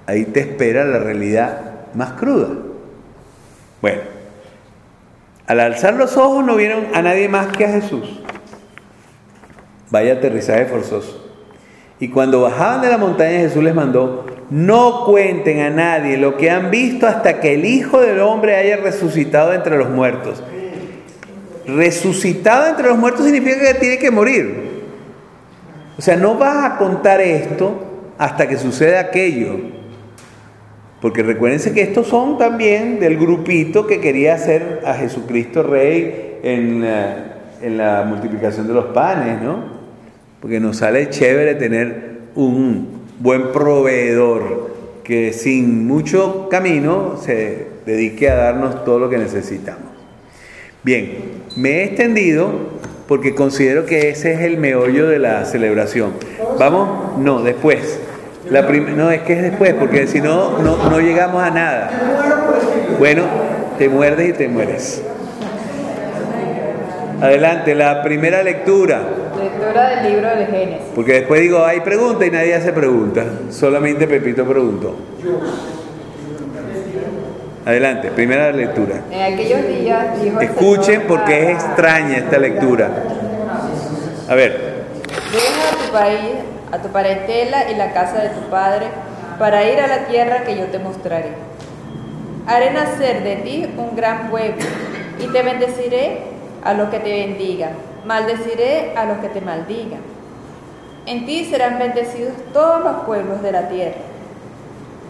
ahí te espera la realidad más cruda. Bueno, al alzar los ojos no vieron a nadie más que a Jesús. Vaya aterrizaje forzoso. Y cuando bajaban de la montaña Jesús les mandó, no cuenten a nadie lo que han visto hasta que el Hijo del Hombre haya resucitado entre los muertos. Resucitado entre los muertos significa que tiene que morir. O sea, no vas a contar esto hasta que suceda aquello. Porque recuérdense que estos son también del grupito que quería hacer a Jesucristo rey en, en la multiplicación de los panes, ¿no? porque nos sale chévere tener un buen proveedor que sin mucho camino se dedique a darnos todo lo que necesitamos. Bien, me he extendido porque considero que ese es el meollo de la celebración. ¿Vamos? No, después. La no, es que es después, porque si no, no llegamos a nada. Bueno, te muerdes y te mueres. Adelante, la primera lectura. Lectura del libro de Génesis. Porque después digo, hay pregunta y nadie hace pregunta. Solamente Pepito preguntó. Adelante, primera lectura. En aquellos días dijo Escuchen porque es extraña esta lectura. A ver. Deja a tu país, a tu parentela y la casa de tu padre para ir a la tierra que yo te mostraré. Haré nacer de ti un gran pueblo y te bendeciré a los que te bendigan, maldeciré a los que te maldigan. En ti serán bendecidos todos los pueblos de la tierra.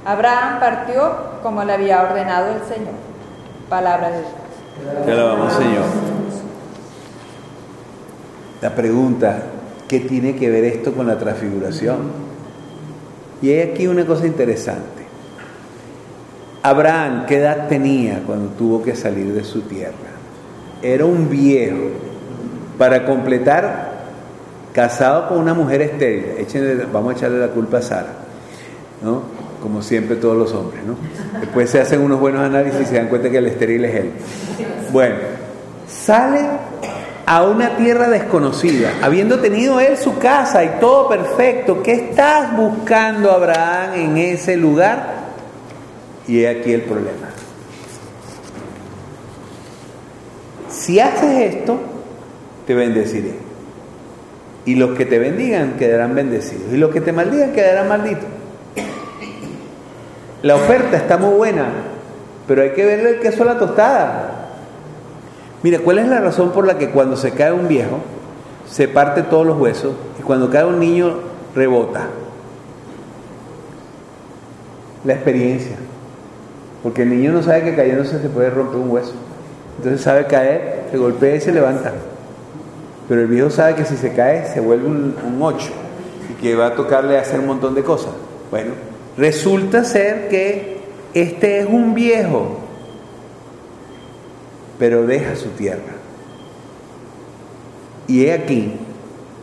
Abraham partió como le había ordenado el Señor. Palabra de Dios. Te alabamos, Señor. La pregunta, ¿qué tiene que ver esto con la transfiguración? Y hay aquí una cosa interesante. Abraham, ¿qué edad tenía cuando tuvo que salir de su tierra? Era un viejo. Para completar, casado con una mujer estéril. vamos a echarle la culpa a Sara. ¿no? Como siempre todos los hombres. ¿no? Después se hacen unos buenos análisis y se dan cuenta que el estéril es él. Bueno, sale a una tierra desconocida, habiendo tenido él su casa y todo perfecto. ¿Qué estás buscando, Abraham, en ese lugar? Y he aquí el problema. Si haces esto, te bendeciré. Y los que te bendigan quedarán bendecidos. Y los que te maldigan quedarán malditos. La oferta está muy buena, pero hay que verle el queso a la tostada. Mira, ¿cuál es la razón por la que cuando se cae un viejo, se parte todos los huesos y cuando cae un niño rebota? La experiencia. Porque el niño no sabe que cayéndose se puede romper un hueso. Entonces sabe caer, se golpea y se levanta. Pero el viejo sabe que si se cae se vuelve un, un 8 y que va a tocarle hacer un montón de cosas. Bueno, resulta ser que este es un viejo, pero deja su tierra. Y he aquí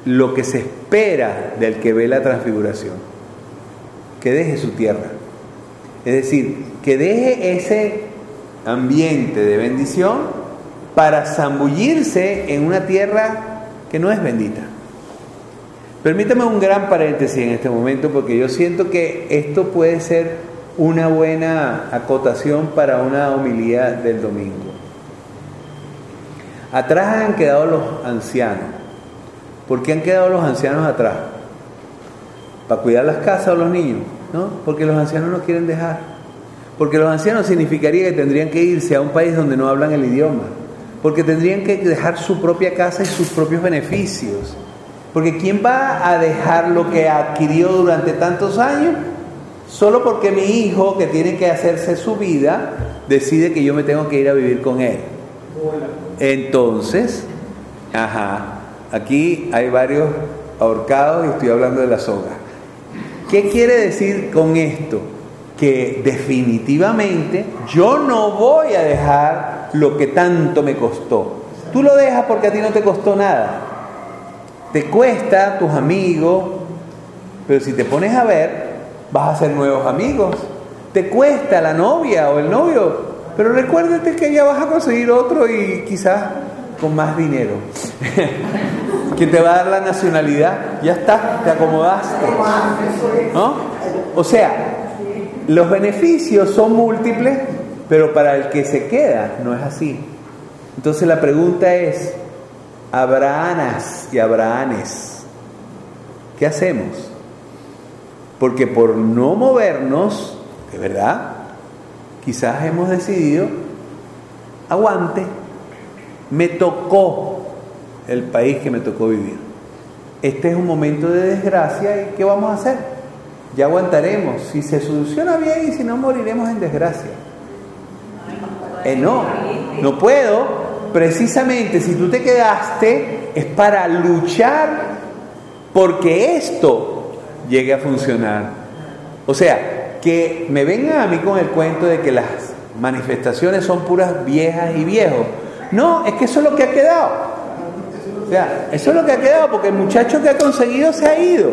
lo que se espera del que ve la transfiguración, que deje su tierra. Es decir, que deje ese ambiente de bendición para zambullirse en una tierra que no es bendita. Permítame un gran paréntesis en este momento porque yo siento que esto puede ser una buena acotación para una homilía del domingo. Atrás han quedado los ancianos. ¿Por qué han quedado los ancianos atrás? ¿Para cuidar las casas o los niños? ¿No? Porque los ancianos no quieren dejar. Porque los ancianos significaría que tendrían que irse a un país donde no hablan el idioma. Porque tendrían que dejar su propia casa y sus propios beneficios. Porque ¿quién va a dejar lo que adquirió durante tantos años? Solo porque mi hijo, que tiene que hacerse su vida, decide que yo me tengo que ir a vivir con él. Entonces, ajá, aquí hay varios ahorcados y estoy hablando de la soga. ¿Qué quiere decir con esto? Que definitivamente yo no voy a dejar lo que tanto me costó. Tú lo dejas porque a ti no te costó nada. Te cuesta tus amigos, pero si te pones a ver, vas a hacer nuevos amigos. Te cuesta la novia o el novio, pero recuérdate que ya vas a conseguir otro y quizás con más dinero. que te va a dar la nacionalidad, ya está, te acomodaste. ¿No? O sea, los beneficios son múltiples, pero para el que se queda no es así. Entonces la pregunta es, Abrahanas y Abrahanes, ¿qué hacemos? Porque por no movernos, de verdad, quizás hemos decidido, aguante, me tocó el país que me tocó vivir. Este es un momento de desgracia y ¿qué vamos a hacer? Ya aguantaremos. Si se soluciona bien y si no moriremos en desgracia. Eh, no, no puedo. Precisamente si tú te quedaste es para luchar porque esto llegue a funcionar. O sea, que me vengan a mí con el cuento de que las manifestaciones son puras viejas y viejos. No, es que eso es lo que ha quedado. O sea, eso es lo que ha quedado porque el muchacho que ha conseguido se ha ido.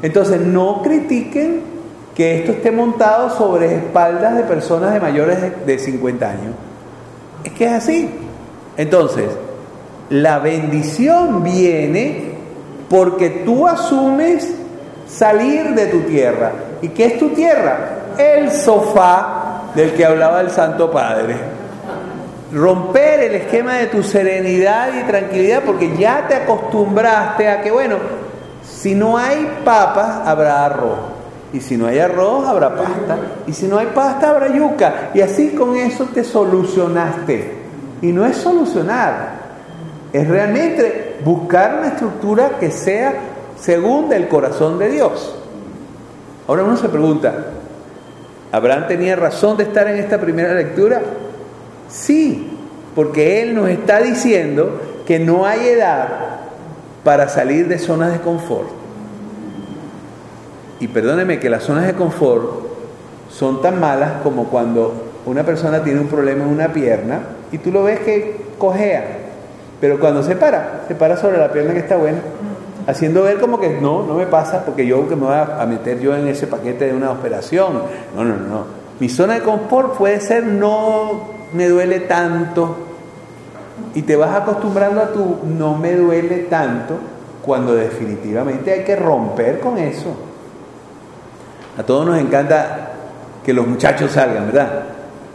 Entonces, no critiquen que esto esté montado sobre espaldas de personas de mayores de 50 años. Es que es así. Entonces, la bendición viene porque tú asumes salir de tu tierra. ¿Y qué es tu tierra? El sofá del que hablaba el Santo Padre. Romper el esquema de tu serenidad y tranquilidad porque ya te acostumbraste a que, bueno, si no hay papas, habrá arroz. Y si no hay arroz, habrá pasta. Y si no hay pasta, habrá yuca. Y así con eso te solucionaste. Y no es solucionar, es realmente buscar una estructura que sea según el corazón de Dios. Ahora uno se pregunta, ¿Abraham tenía razón de estar en esta primera lectura? Sí, porque él nos está diciendo que no hay edad para salir de zonas de confort. Y perdóneme que las zonas de confort son tan malas como cuando una persona tiene un problema en una pierna y tú lo ves que cojea, pero cuando se para, se para sobre la pierna que está buena, haciendo ver como que no, no me pasa porque yo que me voy a meter yo en ese paquete de una operación. No, no, no. Mi zona de confort puede ser no me duele tanto y te vas acostumbrando a tu no me duele tanto cuando definitivamente hay que romper con eso. A todos nos encanta que los muchachos salgan, ¿verdad?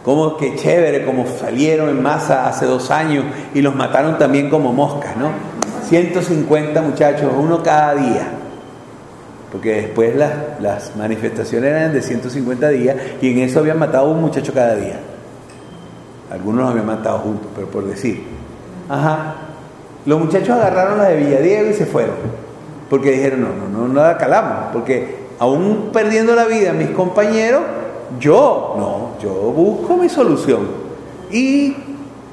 Como que chévere, como salieron en masa hace dos años y los mataron también como moscas, ¿no? 150 muchachos, uno cada día. Porque después las, las manifestaciones eran de 150 días y en eso habían matado a un muchacho cada día. Algunos los habían matado juntos, pero por decir. Ajá. Los muchachos agarraron la de Villadiego y se fueron. Porque dijeron, no, no, no, no la calamos. Porque aún perdiendo la vida mis compañeros, yo, no, yo busco mi solución. Y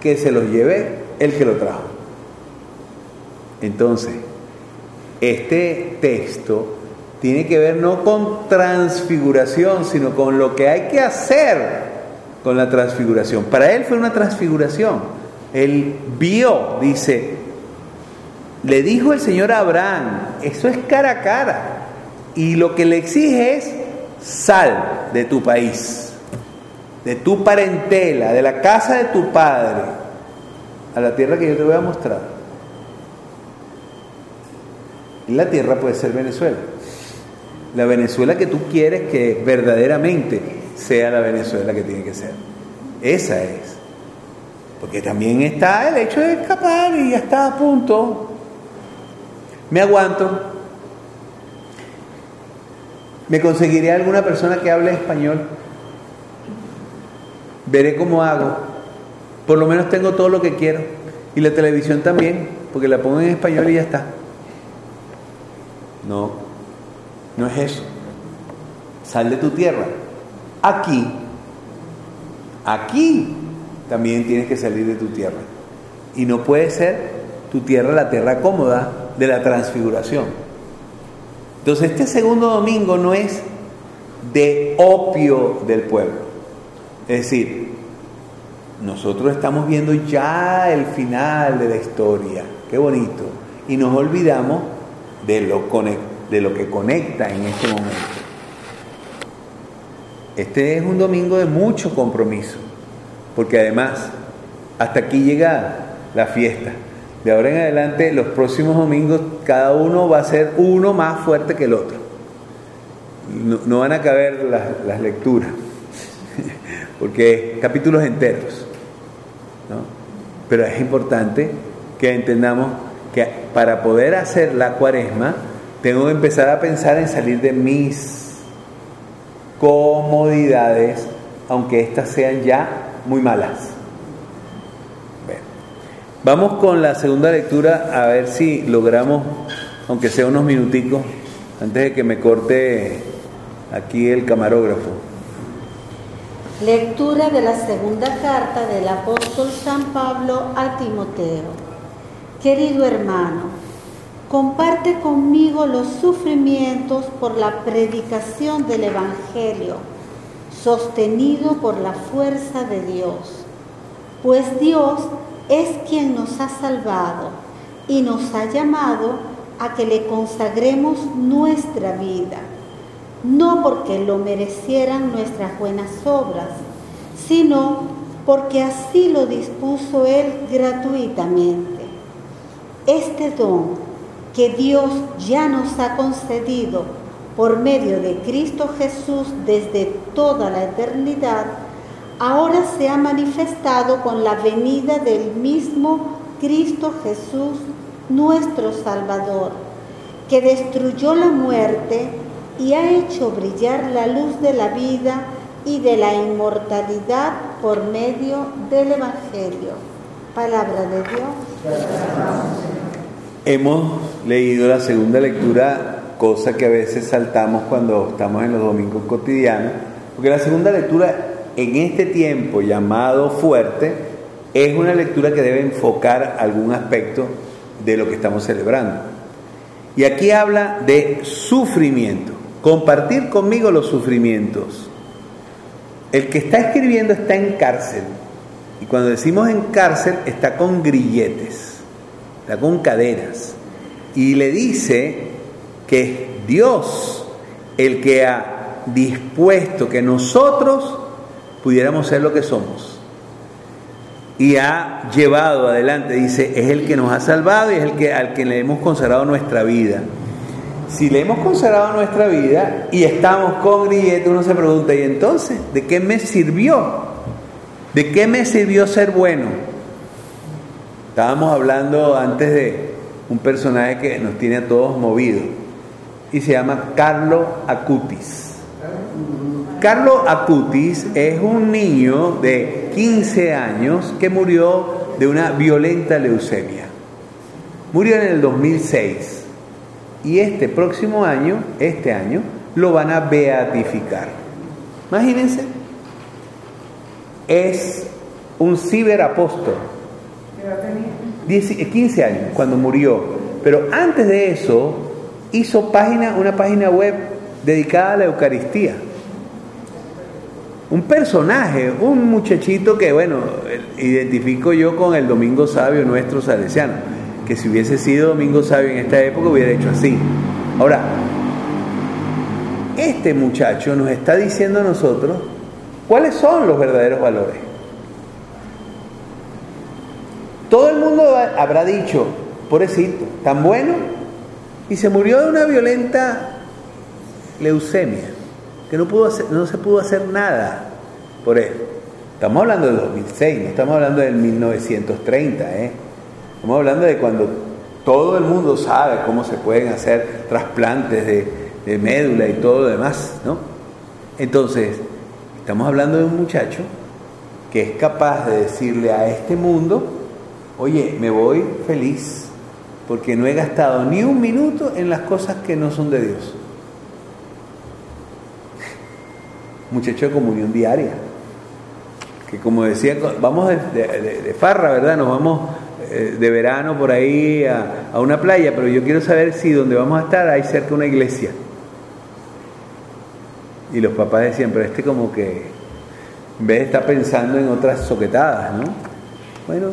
que se los lleve el que lo trajo. Entonces, este texto tiene que ver no con transfiguración, sino con lo que hay que hacer con la transfiguración. Para él fue una transfiguración. Él vio, dice, le dijo el Señor a Abraham, eso es cara a cara. Y lo que le exige es, sal de tu país, de tu parentela, de la casa de tu padre, a la tierra que yo te voy a mostrar. La tierra puede ser Venezuela. La Venezuela que tú quieres que verdaderamente sea la Venezuela que tiene que ser. Esa es. Porque también está el hecho de escapar y ya está a punto. Me aguanto. Me conseguiré alguna persona que hable español. Veré cómo hago. Por lo menos tengo todo lo que quiero. Y la televisión también, porque la pongo en español y ya está. No, no es eso. Sal de tu tierra. Aquí, aquí también tienes que salir de tu tierra. Y no puede ser tu tierra la tierra cómoda de la transfiguración. Entonces este segundo domingo no es de opio del pueblo. Es decir, nosotros estamos viendo ya el final de la historia. Qué bonito. Y nos olvidamos de lo, de lo que conecta en este momento. Este es un domingo de mucho compromiso, porque además hasta aquí llega la fiesta. De ahora en adelante, los próximos domingos, cada uno va a ser uno más fuerte que el otro. No, van a caber las, las lecturas, porque capítulos enteros. ¿no? Pero es importante que entendamos para poder hacer la cuaresma, tengo que empezar a pensar en salir de mis comodidades, aunque éstas sean ya muy malas. Vamos con la segunda lectura a ver si logramos, aunque sea unos minuticos, antes de que me corte aquí el camarógrafo. Lectura de la segunda carta del apóstol San Pablo a Timoteo. Querido hermano, comparte conmigo los sufrimientos por la predicación del Evangelio, sostenido por la fuerza de Dios, pues Dios es quien nos ha salvado y nos ha llamado a que le consagremos nuestra vida, no porque lo merecieran nuestras buenas obras, sino porque así lo dispuso Él gratuitamente. Este don que Dios ya nos ha concedido por medio de Cristo Jesús desde toda la eternidad, ahora se ha manifestado con la venida del mismo Cristo Jesús, nuestro Salvador, que destruyó la muerte y ha hecho brillar la luz de la vida y de la inmortalidad por medio del Evangelio. Palabra de Dios. Hemos leído la segunda lectura, cosa que a veces saltamos cuando estamos en los domingos cotidianos, porque la segunda lectura en este tiempo llamado fuerte es una lectura que debe enfocar algún aspecto de lo que estamos celebrando. Y aquí habla de sufrimiento, compartir conmigo los sufrimientos. El que está escribiendo está en cárcel. Y cuando decimos en cárcel, está con grilletes, está con cadenas. Y le dice que es Dios el que ha dispuesto que nosotros pudiéramos ser lo que somos. Y ha llevado adelante, dice, es el que nos ha salvado y es el que, al que le hemos consagrado nuestra vida. Si le hemos consagrado nuestra vida y estamos con grilletes, uno se pregunta, ¿y entonces de qué me sirvió? ¿De qué me sirvió ser bueno? Estábamos hablando antes de un personaje que nos tiene a todos movidos y se llama Carlo Acutis. Carlo Acutis es un niño de 15 años que murió de una violenta leucemia. Murió en el 2006 y este próximo año, este año, lo van a beatificar. Imagínense, es un ciberapóstol. 15 años cuando murió, pero antes de eso hizo página, una página web dedicada a la Eucaristía. Un personaje, un muchachito que, bueno, identifico yo con el Domingo Sabio nuestro salesiano, que si hubiese sido Domingo Sabio en esta época hubiera hecho así. Ahora, este muchacho nos está diciendo a nosotros cuáles son los verdaderos valores. Todo el mundo habrá dicho, pobrecito, tan bueno, y se murió de una violenta leucemia que no, pudo no se pudo hacer nada por él. Estamos hablando del 2006, no estamos hablando del 1930, ¿eh? estamos hablando de cuando todo el mundo sabe cómo se pueden hacer trasplantes de, de médula y todo lo demás, ¿no? Entonces, estamos hablando de un muchacho que es capaz de decirle a este mundo, oye, me voy feliz, porque no he gastado ni un minuto en las cosas que no son de Dios. muchacho de comunión diaria. Que como decía, vamos de, farra, ¿verdad? Nos vamos eh, de verano por ahí a, a, una playa, pero yo quiero saber si donde vamos a estar hay cerca una iglesia. Y los papás decían, pero este como que de estar pensando en otras soquetadas, ¿no? Bueno,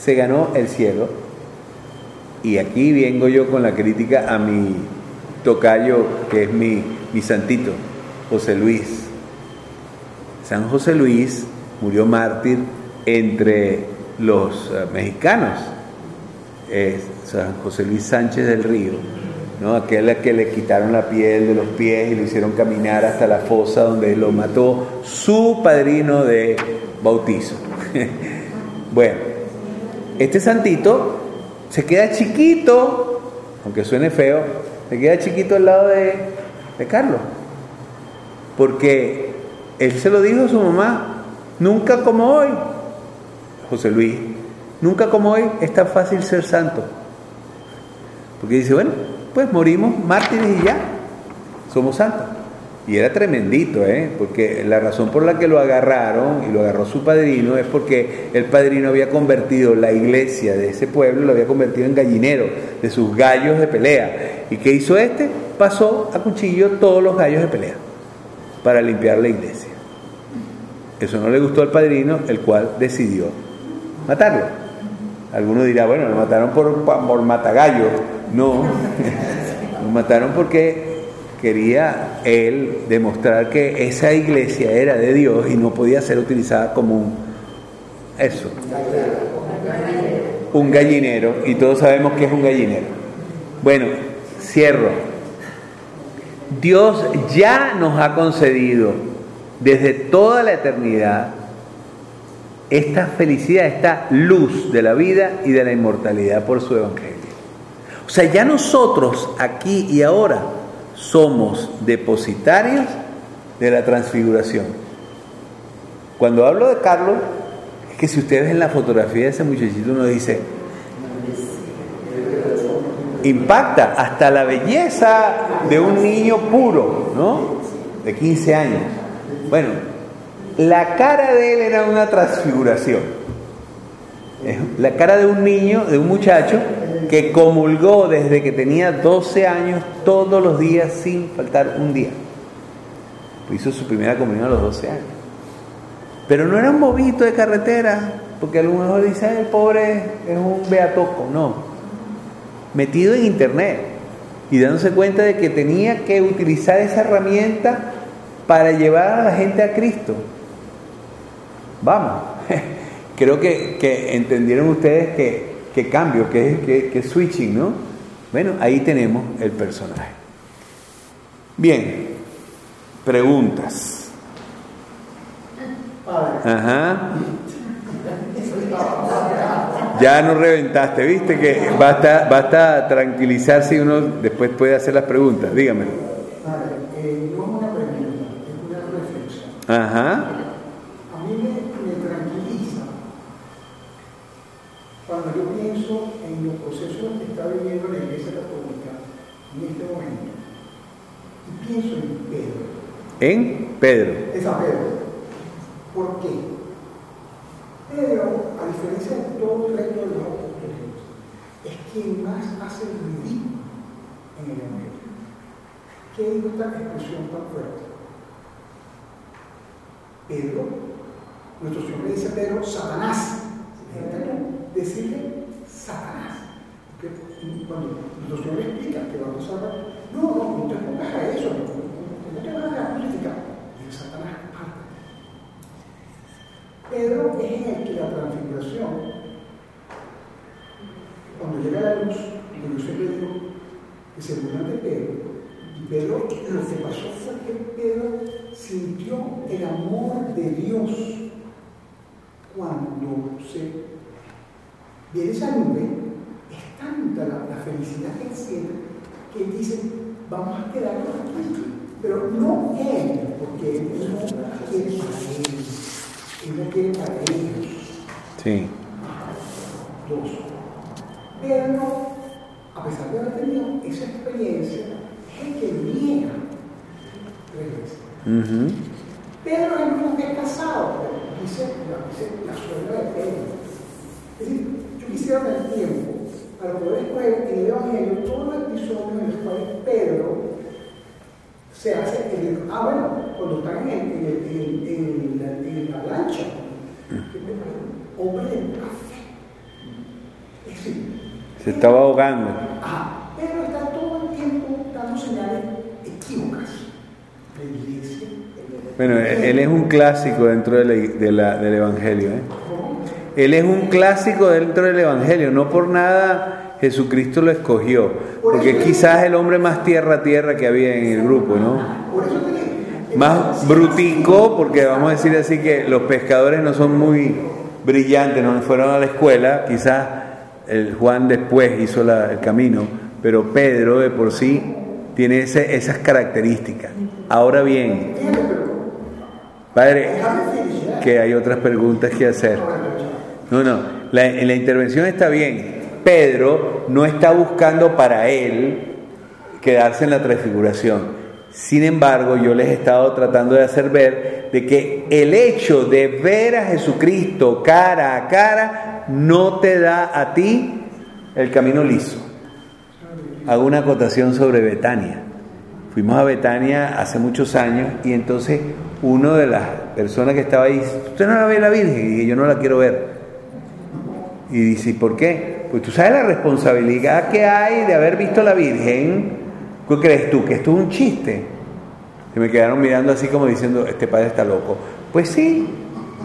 se ganó el cielo. Y aquí vengo yo con la crítica a mi tocayo, que es mi, mi santito. José Luis. San José Luis murió mártir entre los uh, mexicanos. Eh, San José Luis Sánchez del Río, ¿no? aquel que le quitaron la piel de los pies y lo hicieron caminar hasta la fosa donde lo mató su padrino de bautizo. bueno, este santito se queda chiquito, aunque suene feo, se queda chiquito al lado de, de Carlos. Porque él se lo dijo a su mamá, nunca como hoy, José Luis, nunca como hoy es tan fácil ser santo. Porque dice, bueno, pues morimos mártires y ya, somos santos. Y era tremendito, ¿eh? porque la razón por la que lo agarraron y lo agarró su padrino es porque el padrino había convertido la iglesia de ese pueblo, lo había convertido en gallinero de sus gallos de pelea. ¿Y qué hizo este? Pasó a cuchillo todos los gallos de pelea para limpiar la iglesia. Eso no le gustó al padrino, el cual decidió matarlo. Alguno dirá, bueno, lo mataron por, por matagallo. No, lo mataron porque quería él demostrar que esa iglesia era de Dios y no podía ser utilizada como un eso, un gallinero, y todos sabemos que es un gallinero. Bueno, cierro. Dios ya nos ha concedido desde toda la eternidad esta felicidad, esta luz de la vida y de la inmortalidad por su evangelio. O sea, ya nosotros aquí y ahora somos depositarios de la transfiguración. Cuando hablo de Carlos, es que si ustedes ven la fotografía de ese muchachito, uno dice, impacta hasta la belleza de un niño puro, ¿no? De 15 años. Bueno, la cara de él era una transfiguración. La cara de un niño, de un muchacho que comulgó desde que tenía 12 años todos los días sin faltar un día. Hizo su primera comunión a los 12 años. Pero no era un bobito de carretera, porque a lo mejor dice, el pobre es un beatoco. No. Metido en internet y dándose cuenta de que tenía que utilizar esa herramienta para llevar a la gente a Cristo. Vamos. Creo que, entendieron ustedes que, cambio, que, que switching, ¿no? Bueno, ahí tenemos el personaje. Bien, preguntas. Ajá. Ya no reventaste, viste que basta, basta tranquilizarse y uno después puede hacer las preguntas. Dígame. Eh, no es una pregunta, es una reflexión. Ajá. A mí me, tranquiliza cuando yo pienso en los procesos que está viviendo la Iglesia Católica en este momento y pienso en Pedro. ¿En Pedro? Es a Pedro. ¿Por qué? Pero, a diferencia de todo el resto de los apóstoles, es quien más hace el ridículo en el Evangelio. ¿Qué dijo esta expresión tan fuerte? Pedro, nuestro Señor le dice a Pedro, Satanás. Decirle Satanás. Porque cuando nuestro Señor le explica que vamos a hablar, no, no, no te pongas a eso, no, te vas a crítica. Y Satanás Pedro es el que la transfiguración, cuando llega la luz, como yo siempre digo, que se burlan de Pedro, Pedro lo que pasó fue que Pedro sintió el amor de Dios cuando se viene esa nube, es tanta la, felicidad que siente que él dice, vamos a quedarnos aquí, pero no él, porque él no quiere para él y no quiere para ellos. Sí. Dos. Pedro, a pesar de haber tenido esa experiencia, es el que niega tres Pedro es que es casado, dice, dice la suegra de Pedro. Es decir, yo quisiera tener tiempo para poder escoger en el Evangelio todos los episodios en los cuales Pedro se hace el, ah bueno, cuando están en, en, en, la, lancha, hombre de café. Es decir, se estaba ahogando. Ah, pero está todo el tiempo dando señales equívocas. La iglesia. Bueno, él es un clásico dentro de la, del Evangelio. ¿eh? Él es un clásico dentro del Evangelio, no por nada Jesucristo lo escogió, porque quizás el hombre más tierra a tierra que había en el grupo, ¿no? Más brutico, porque vamos a decir así que los pescadores no son muy brillantes, no fueron a la escuela, quizás el Juan después hizo el camino, pero Pedro de por sí tiene esas características. Ahora bien, Padre, que hay otras preguntas que hacer. No, no, la, la intervención está bien, Pedro no está buscando para él quedarse en la transfiguración. Sin embargo, yo les he estado tratando de hacer ver de que el hecho de ver a Jesucristo cara a cara no te da a ti el camino liso. Hago una acotación sobre Betania. Fuimos a Betania hace muchos años y entonces uno de las personas que estaba ahí, usted no la ve la Virgen y yo no la quiero ver. Y dice, ¿por qué? Pues tú sabes la responsabilidad que hay de haber visto a la Virgen. ¿Qué crees tú? ¿Que esto es un chiste? Y me quedaron mirando así como diciendo, este padre está loco. Pues sí,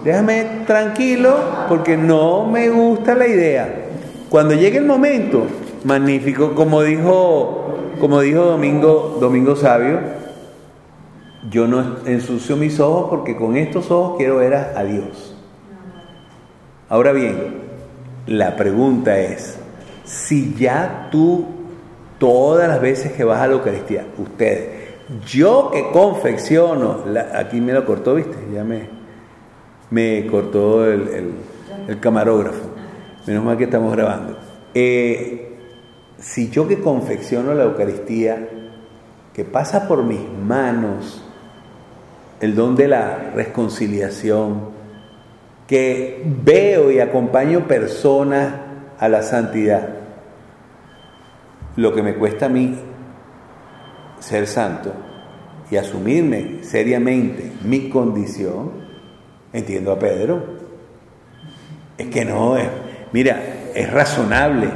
déjame tranquilo porque no me gusta la idea. Cuando llegue el momento, magnífico, como dijo, como dijo Domingo, Domingo Sabio, yo no ensucio mis ojos porque con estos ojos quiero ver a Dios. Ahora bien, la pregunta es, si ya tú todas las veces que vas a la Eucaristía, ustedes, yo que confecciono, aquí me lo cortó, viste, ya me, me cortó el, camarógrafo, menos mal que estamos grabando. Eh, si yo que confecciono la Eucaristía, que pasa por mis manos el don de la reconciliación, que veo y acompaño personas a la santidad. lo que me cuesta a mí ser santo y asumirme seriamente mi condición, entiendo a Pedro. Es que no, es, mira, es razonable,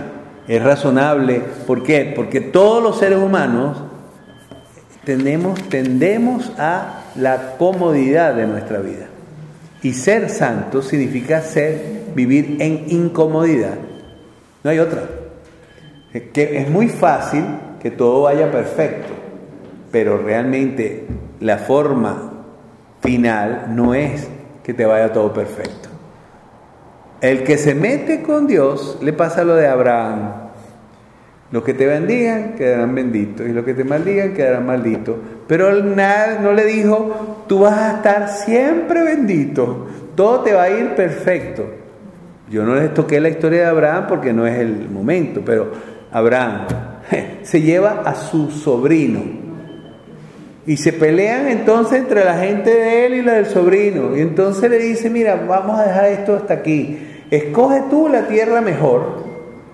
es razonable. ¿Por qué? Porque todos los seres humanos tenemos, tendemos a la comodidad de nuestra vida. Y ser santo significa ser, vivir en incomodidad. No hay otra. Que es muy fácil que todo vaya perfecto, pero realmente la forma final no es que te vaya todo perfecto. El que se mete con Dios le pasa lo de Abraham. Los que te bendigan quedarán benditos y los que te maldigan quedarán malditos. Pero él no le dijo, tú vas a estar siempre bendito, todo te va a ir perfecto. Yo no les toqué la historia de Abraham porque no es el momento, pero Abraham se lleva a su sobrino y se pelean entonces entre la gente de él y la del sobrino. Y entonces le dice, mira, vamos a dejar esto hasta aquí. Escoge tú la tierra mejor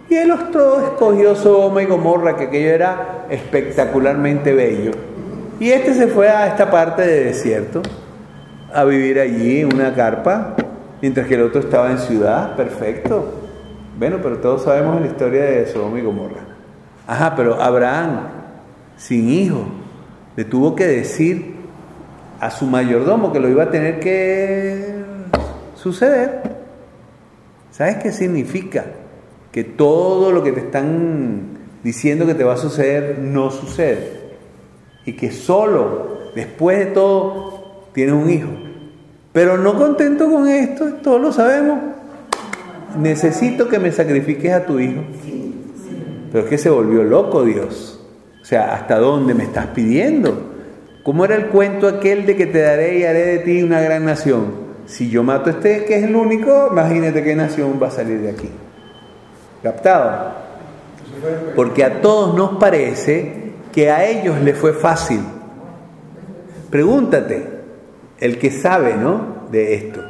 y él otro escogió Sodoma y Gomorra, que aquello era espectacularmente bello. Y este se fue a esta parte de desierto, a vivir allí en una carpa, mientras que el otro estaba en ciudad, perfecto. Bueno, pero todos sabemos la historia de Sodoma y Gomorra. Ajá, pero Abraham, sin hijo, le tuvo que decir a su mayordomo que lo iba a tener que suceder. ¿Sabes qué significa? que todo lo que te están diciendo que te va a suceder no sucede. Y que solo después de todo tienes un hijo. Pero no contento con esto, todos lo sabemos. Necesito que me sacrifiques a tu hijo. Pero es que se volvió loco Dios. O sea, ¿hasta dónde me estás pidiendo? ¿Cómo era el cuento aquel de que te daré y haré de ti una gran nación? Si yo mato a este que es el único, imagínate qué nación va a salir de aquí. ¿Captado? Porque a todos nos parece que a ellos les fue fácil. Pregúntate, el que sabe, ¿no? De esto,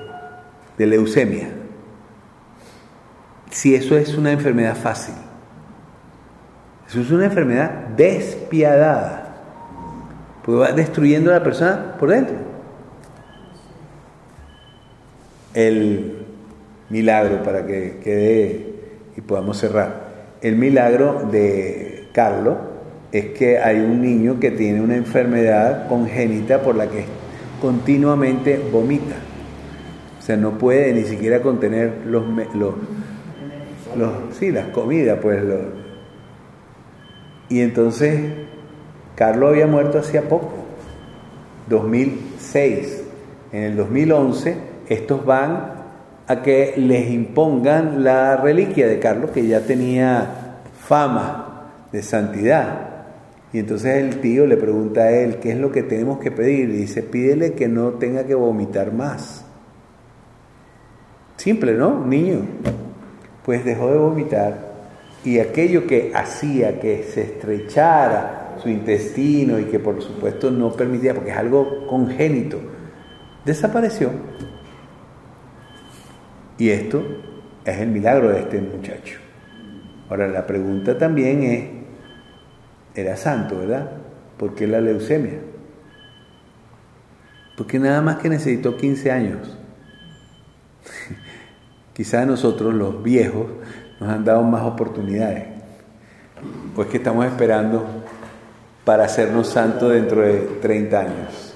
de leucemia, si eso es una enfermedad fácil. Eso es una enfermedad despiadada. Porque va destruyendo a la persona por dentro. El milagro, para que quede y podamos cerrar. El milagro de Carlos es que hay un niño que tiene una enfermedad congénita por la que continuamente vomita. O sea, no puede ni siquiera contener los, los, los sí, las comidas, pues. Y entonces, Carlos había muerto hacía poco, 2006. En el 2011, estos van a que les impongan la reliquia de Carlos, que ya tenía fama de santidad. Y entonces el tío le pregunta a él, ¿qué es lo que tenemos que pedir? Y dice, pídele que no tenga que vomitar más. Simple, ¿no? Niño. Pues dejó de vomitar y aquello que hacía que se estrechara su intestino y que por supuesto no permitía, porque es algo congénito, desapareció. Y esto es el milagro de este muchacho. Ahora la pregunta también es, era santo, ¿verdad? ¿Por qué la leucemia? Porque nada más que necesitó 15 años. Quizás nosotros los viejos nos han dado más oportunidades. Pues que estamos esperando para hacernos santos dentro de 30 años.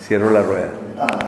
Cierro la rueda.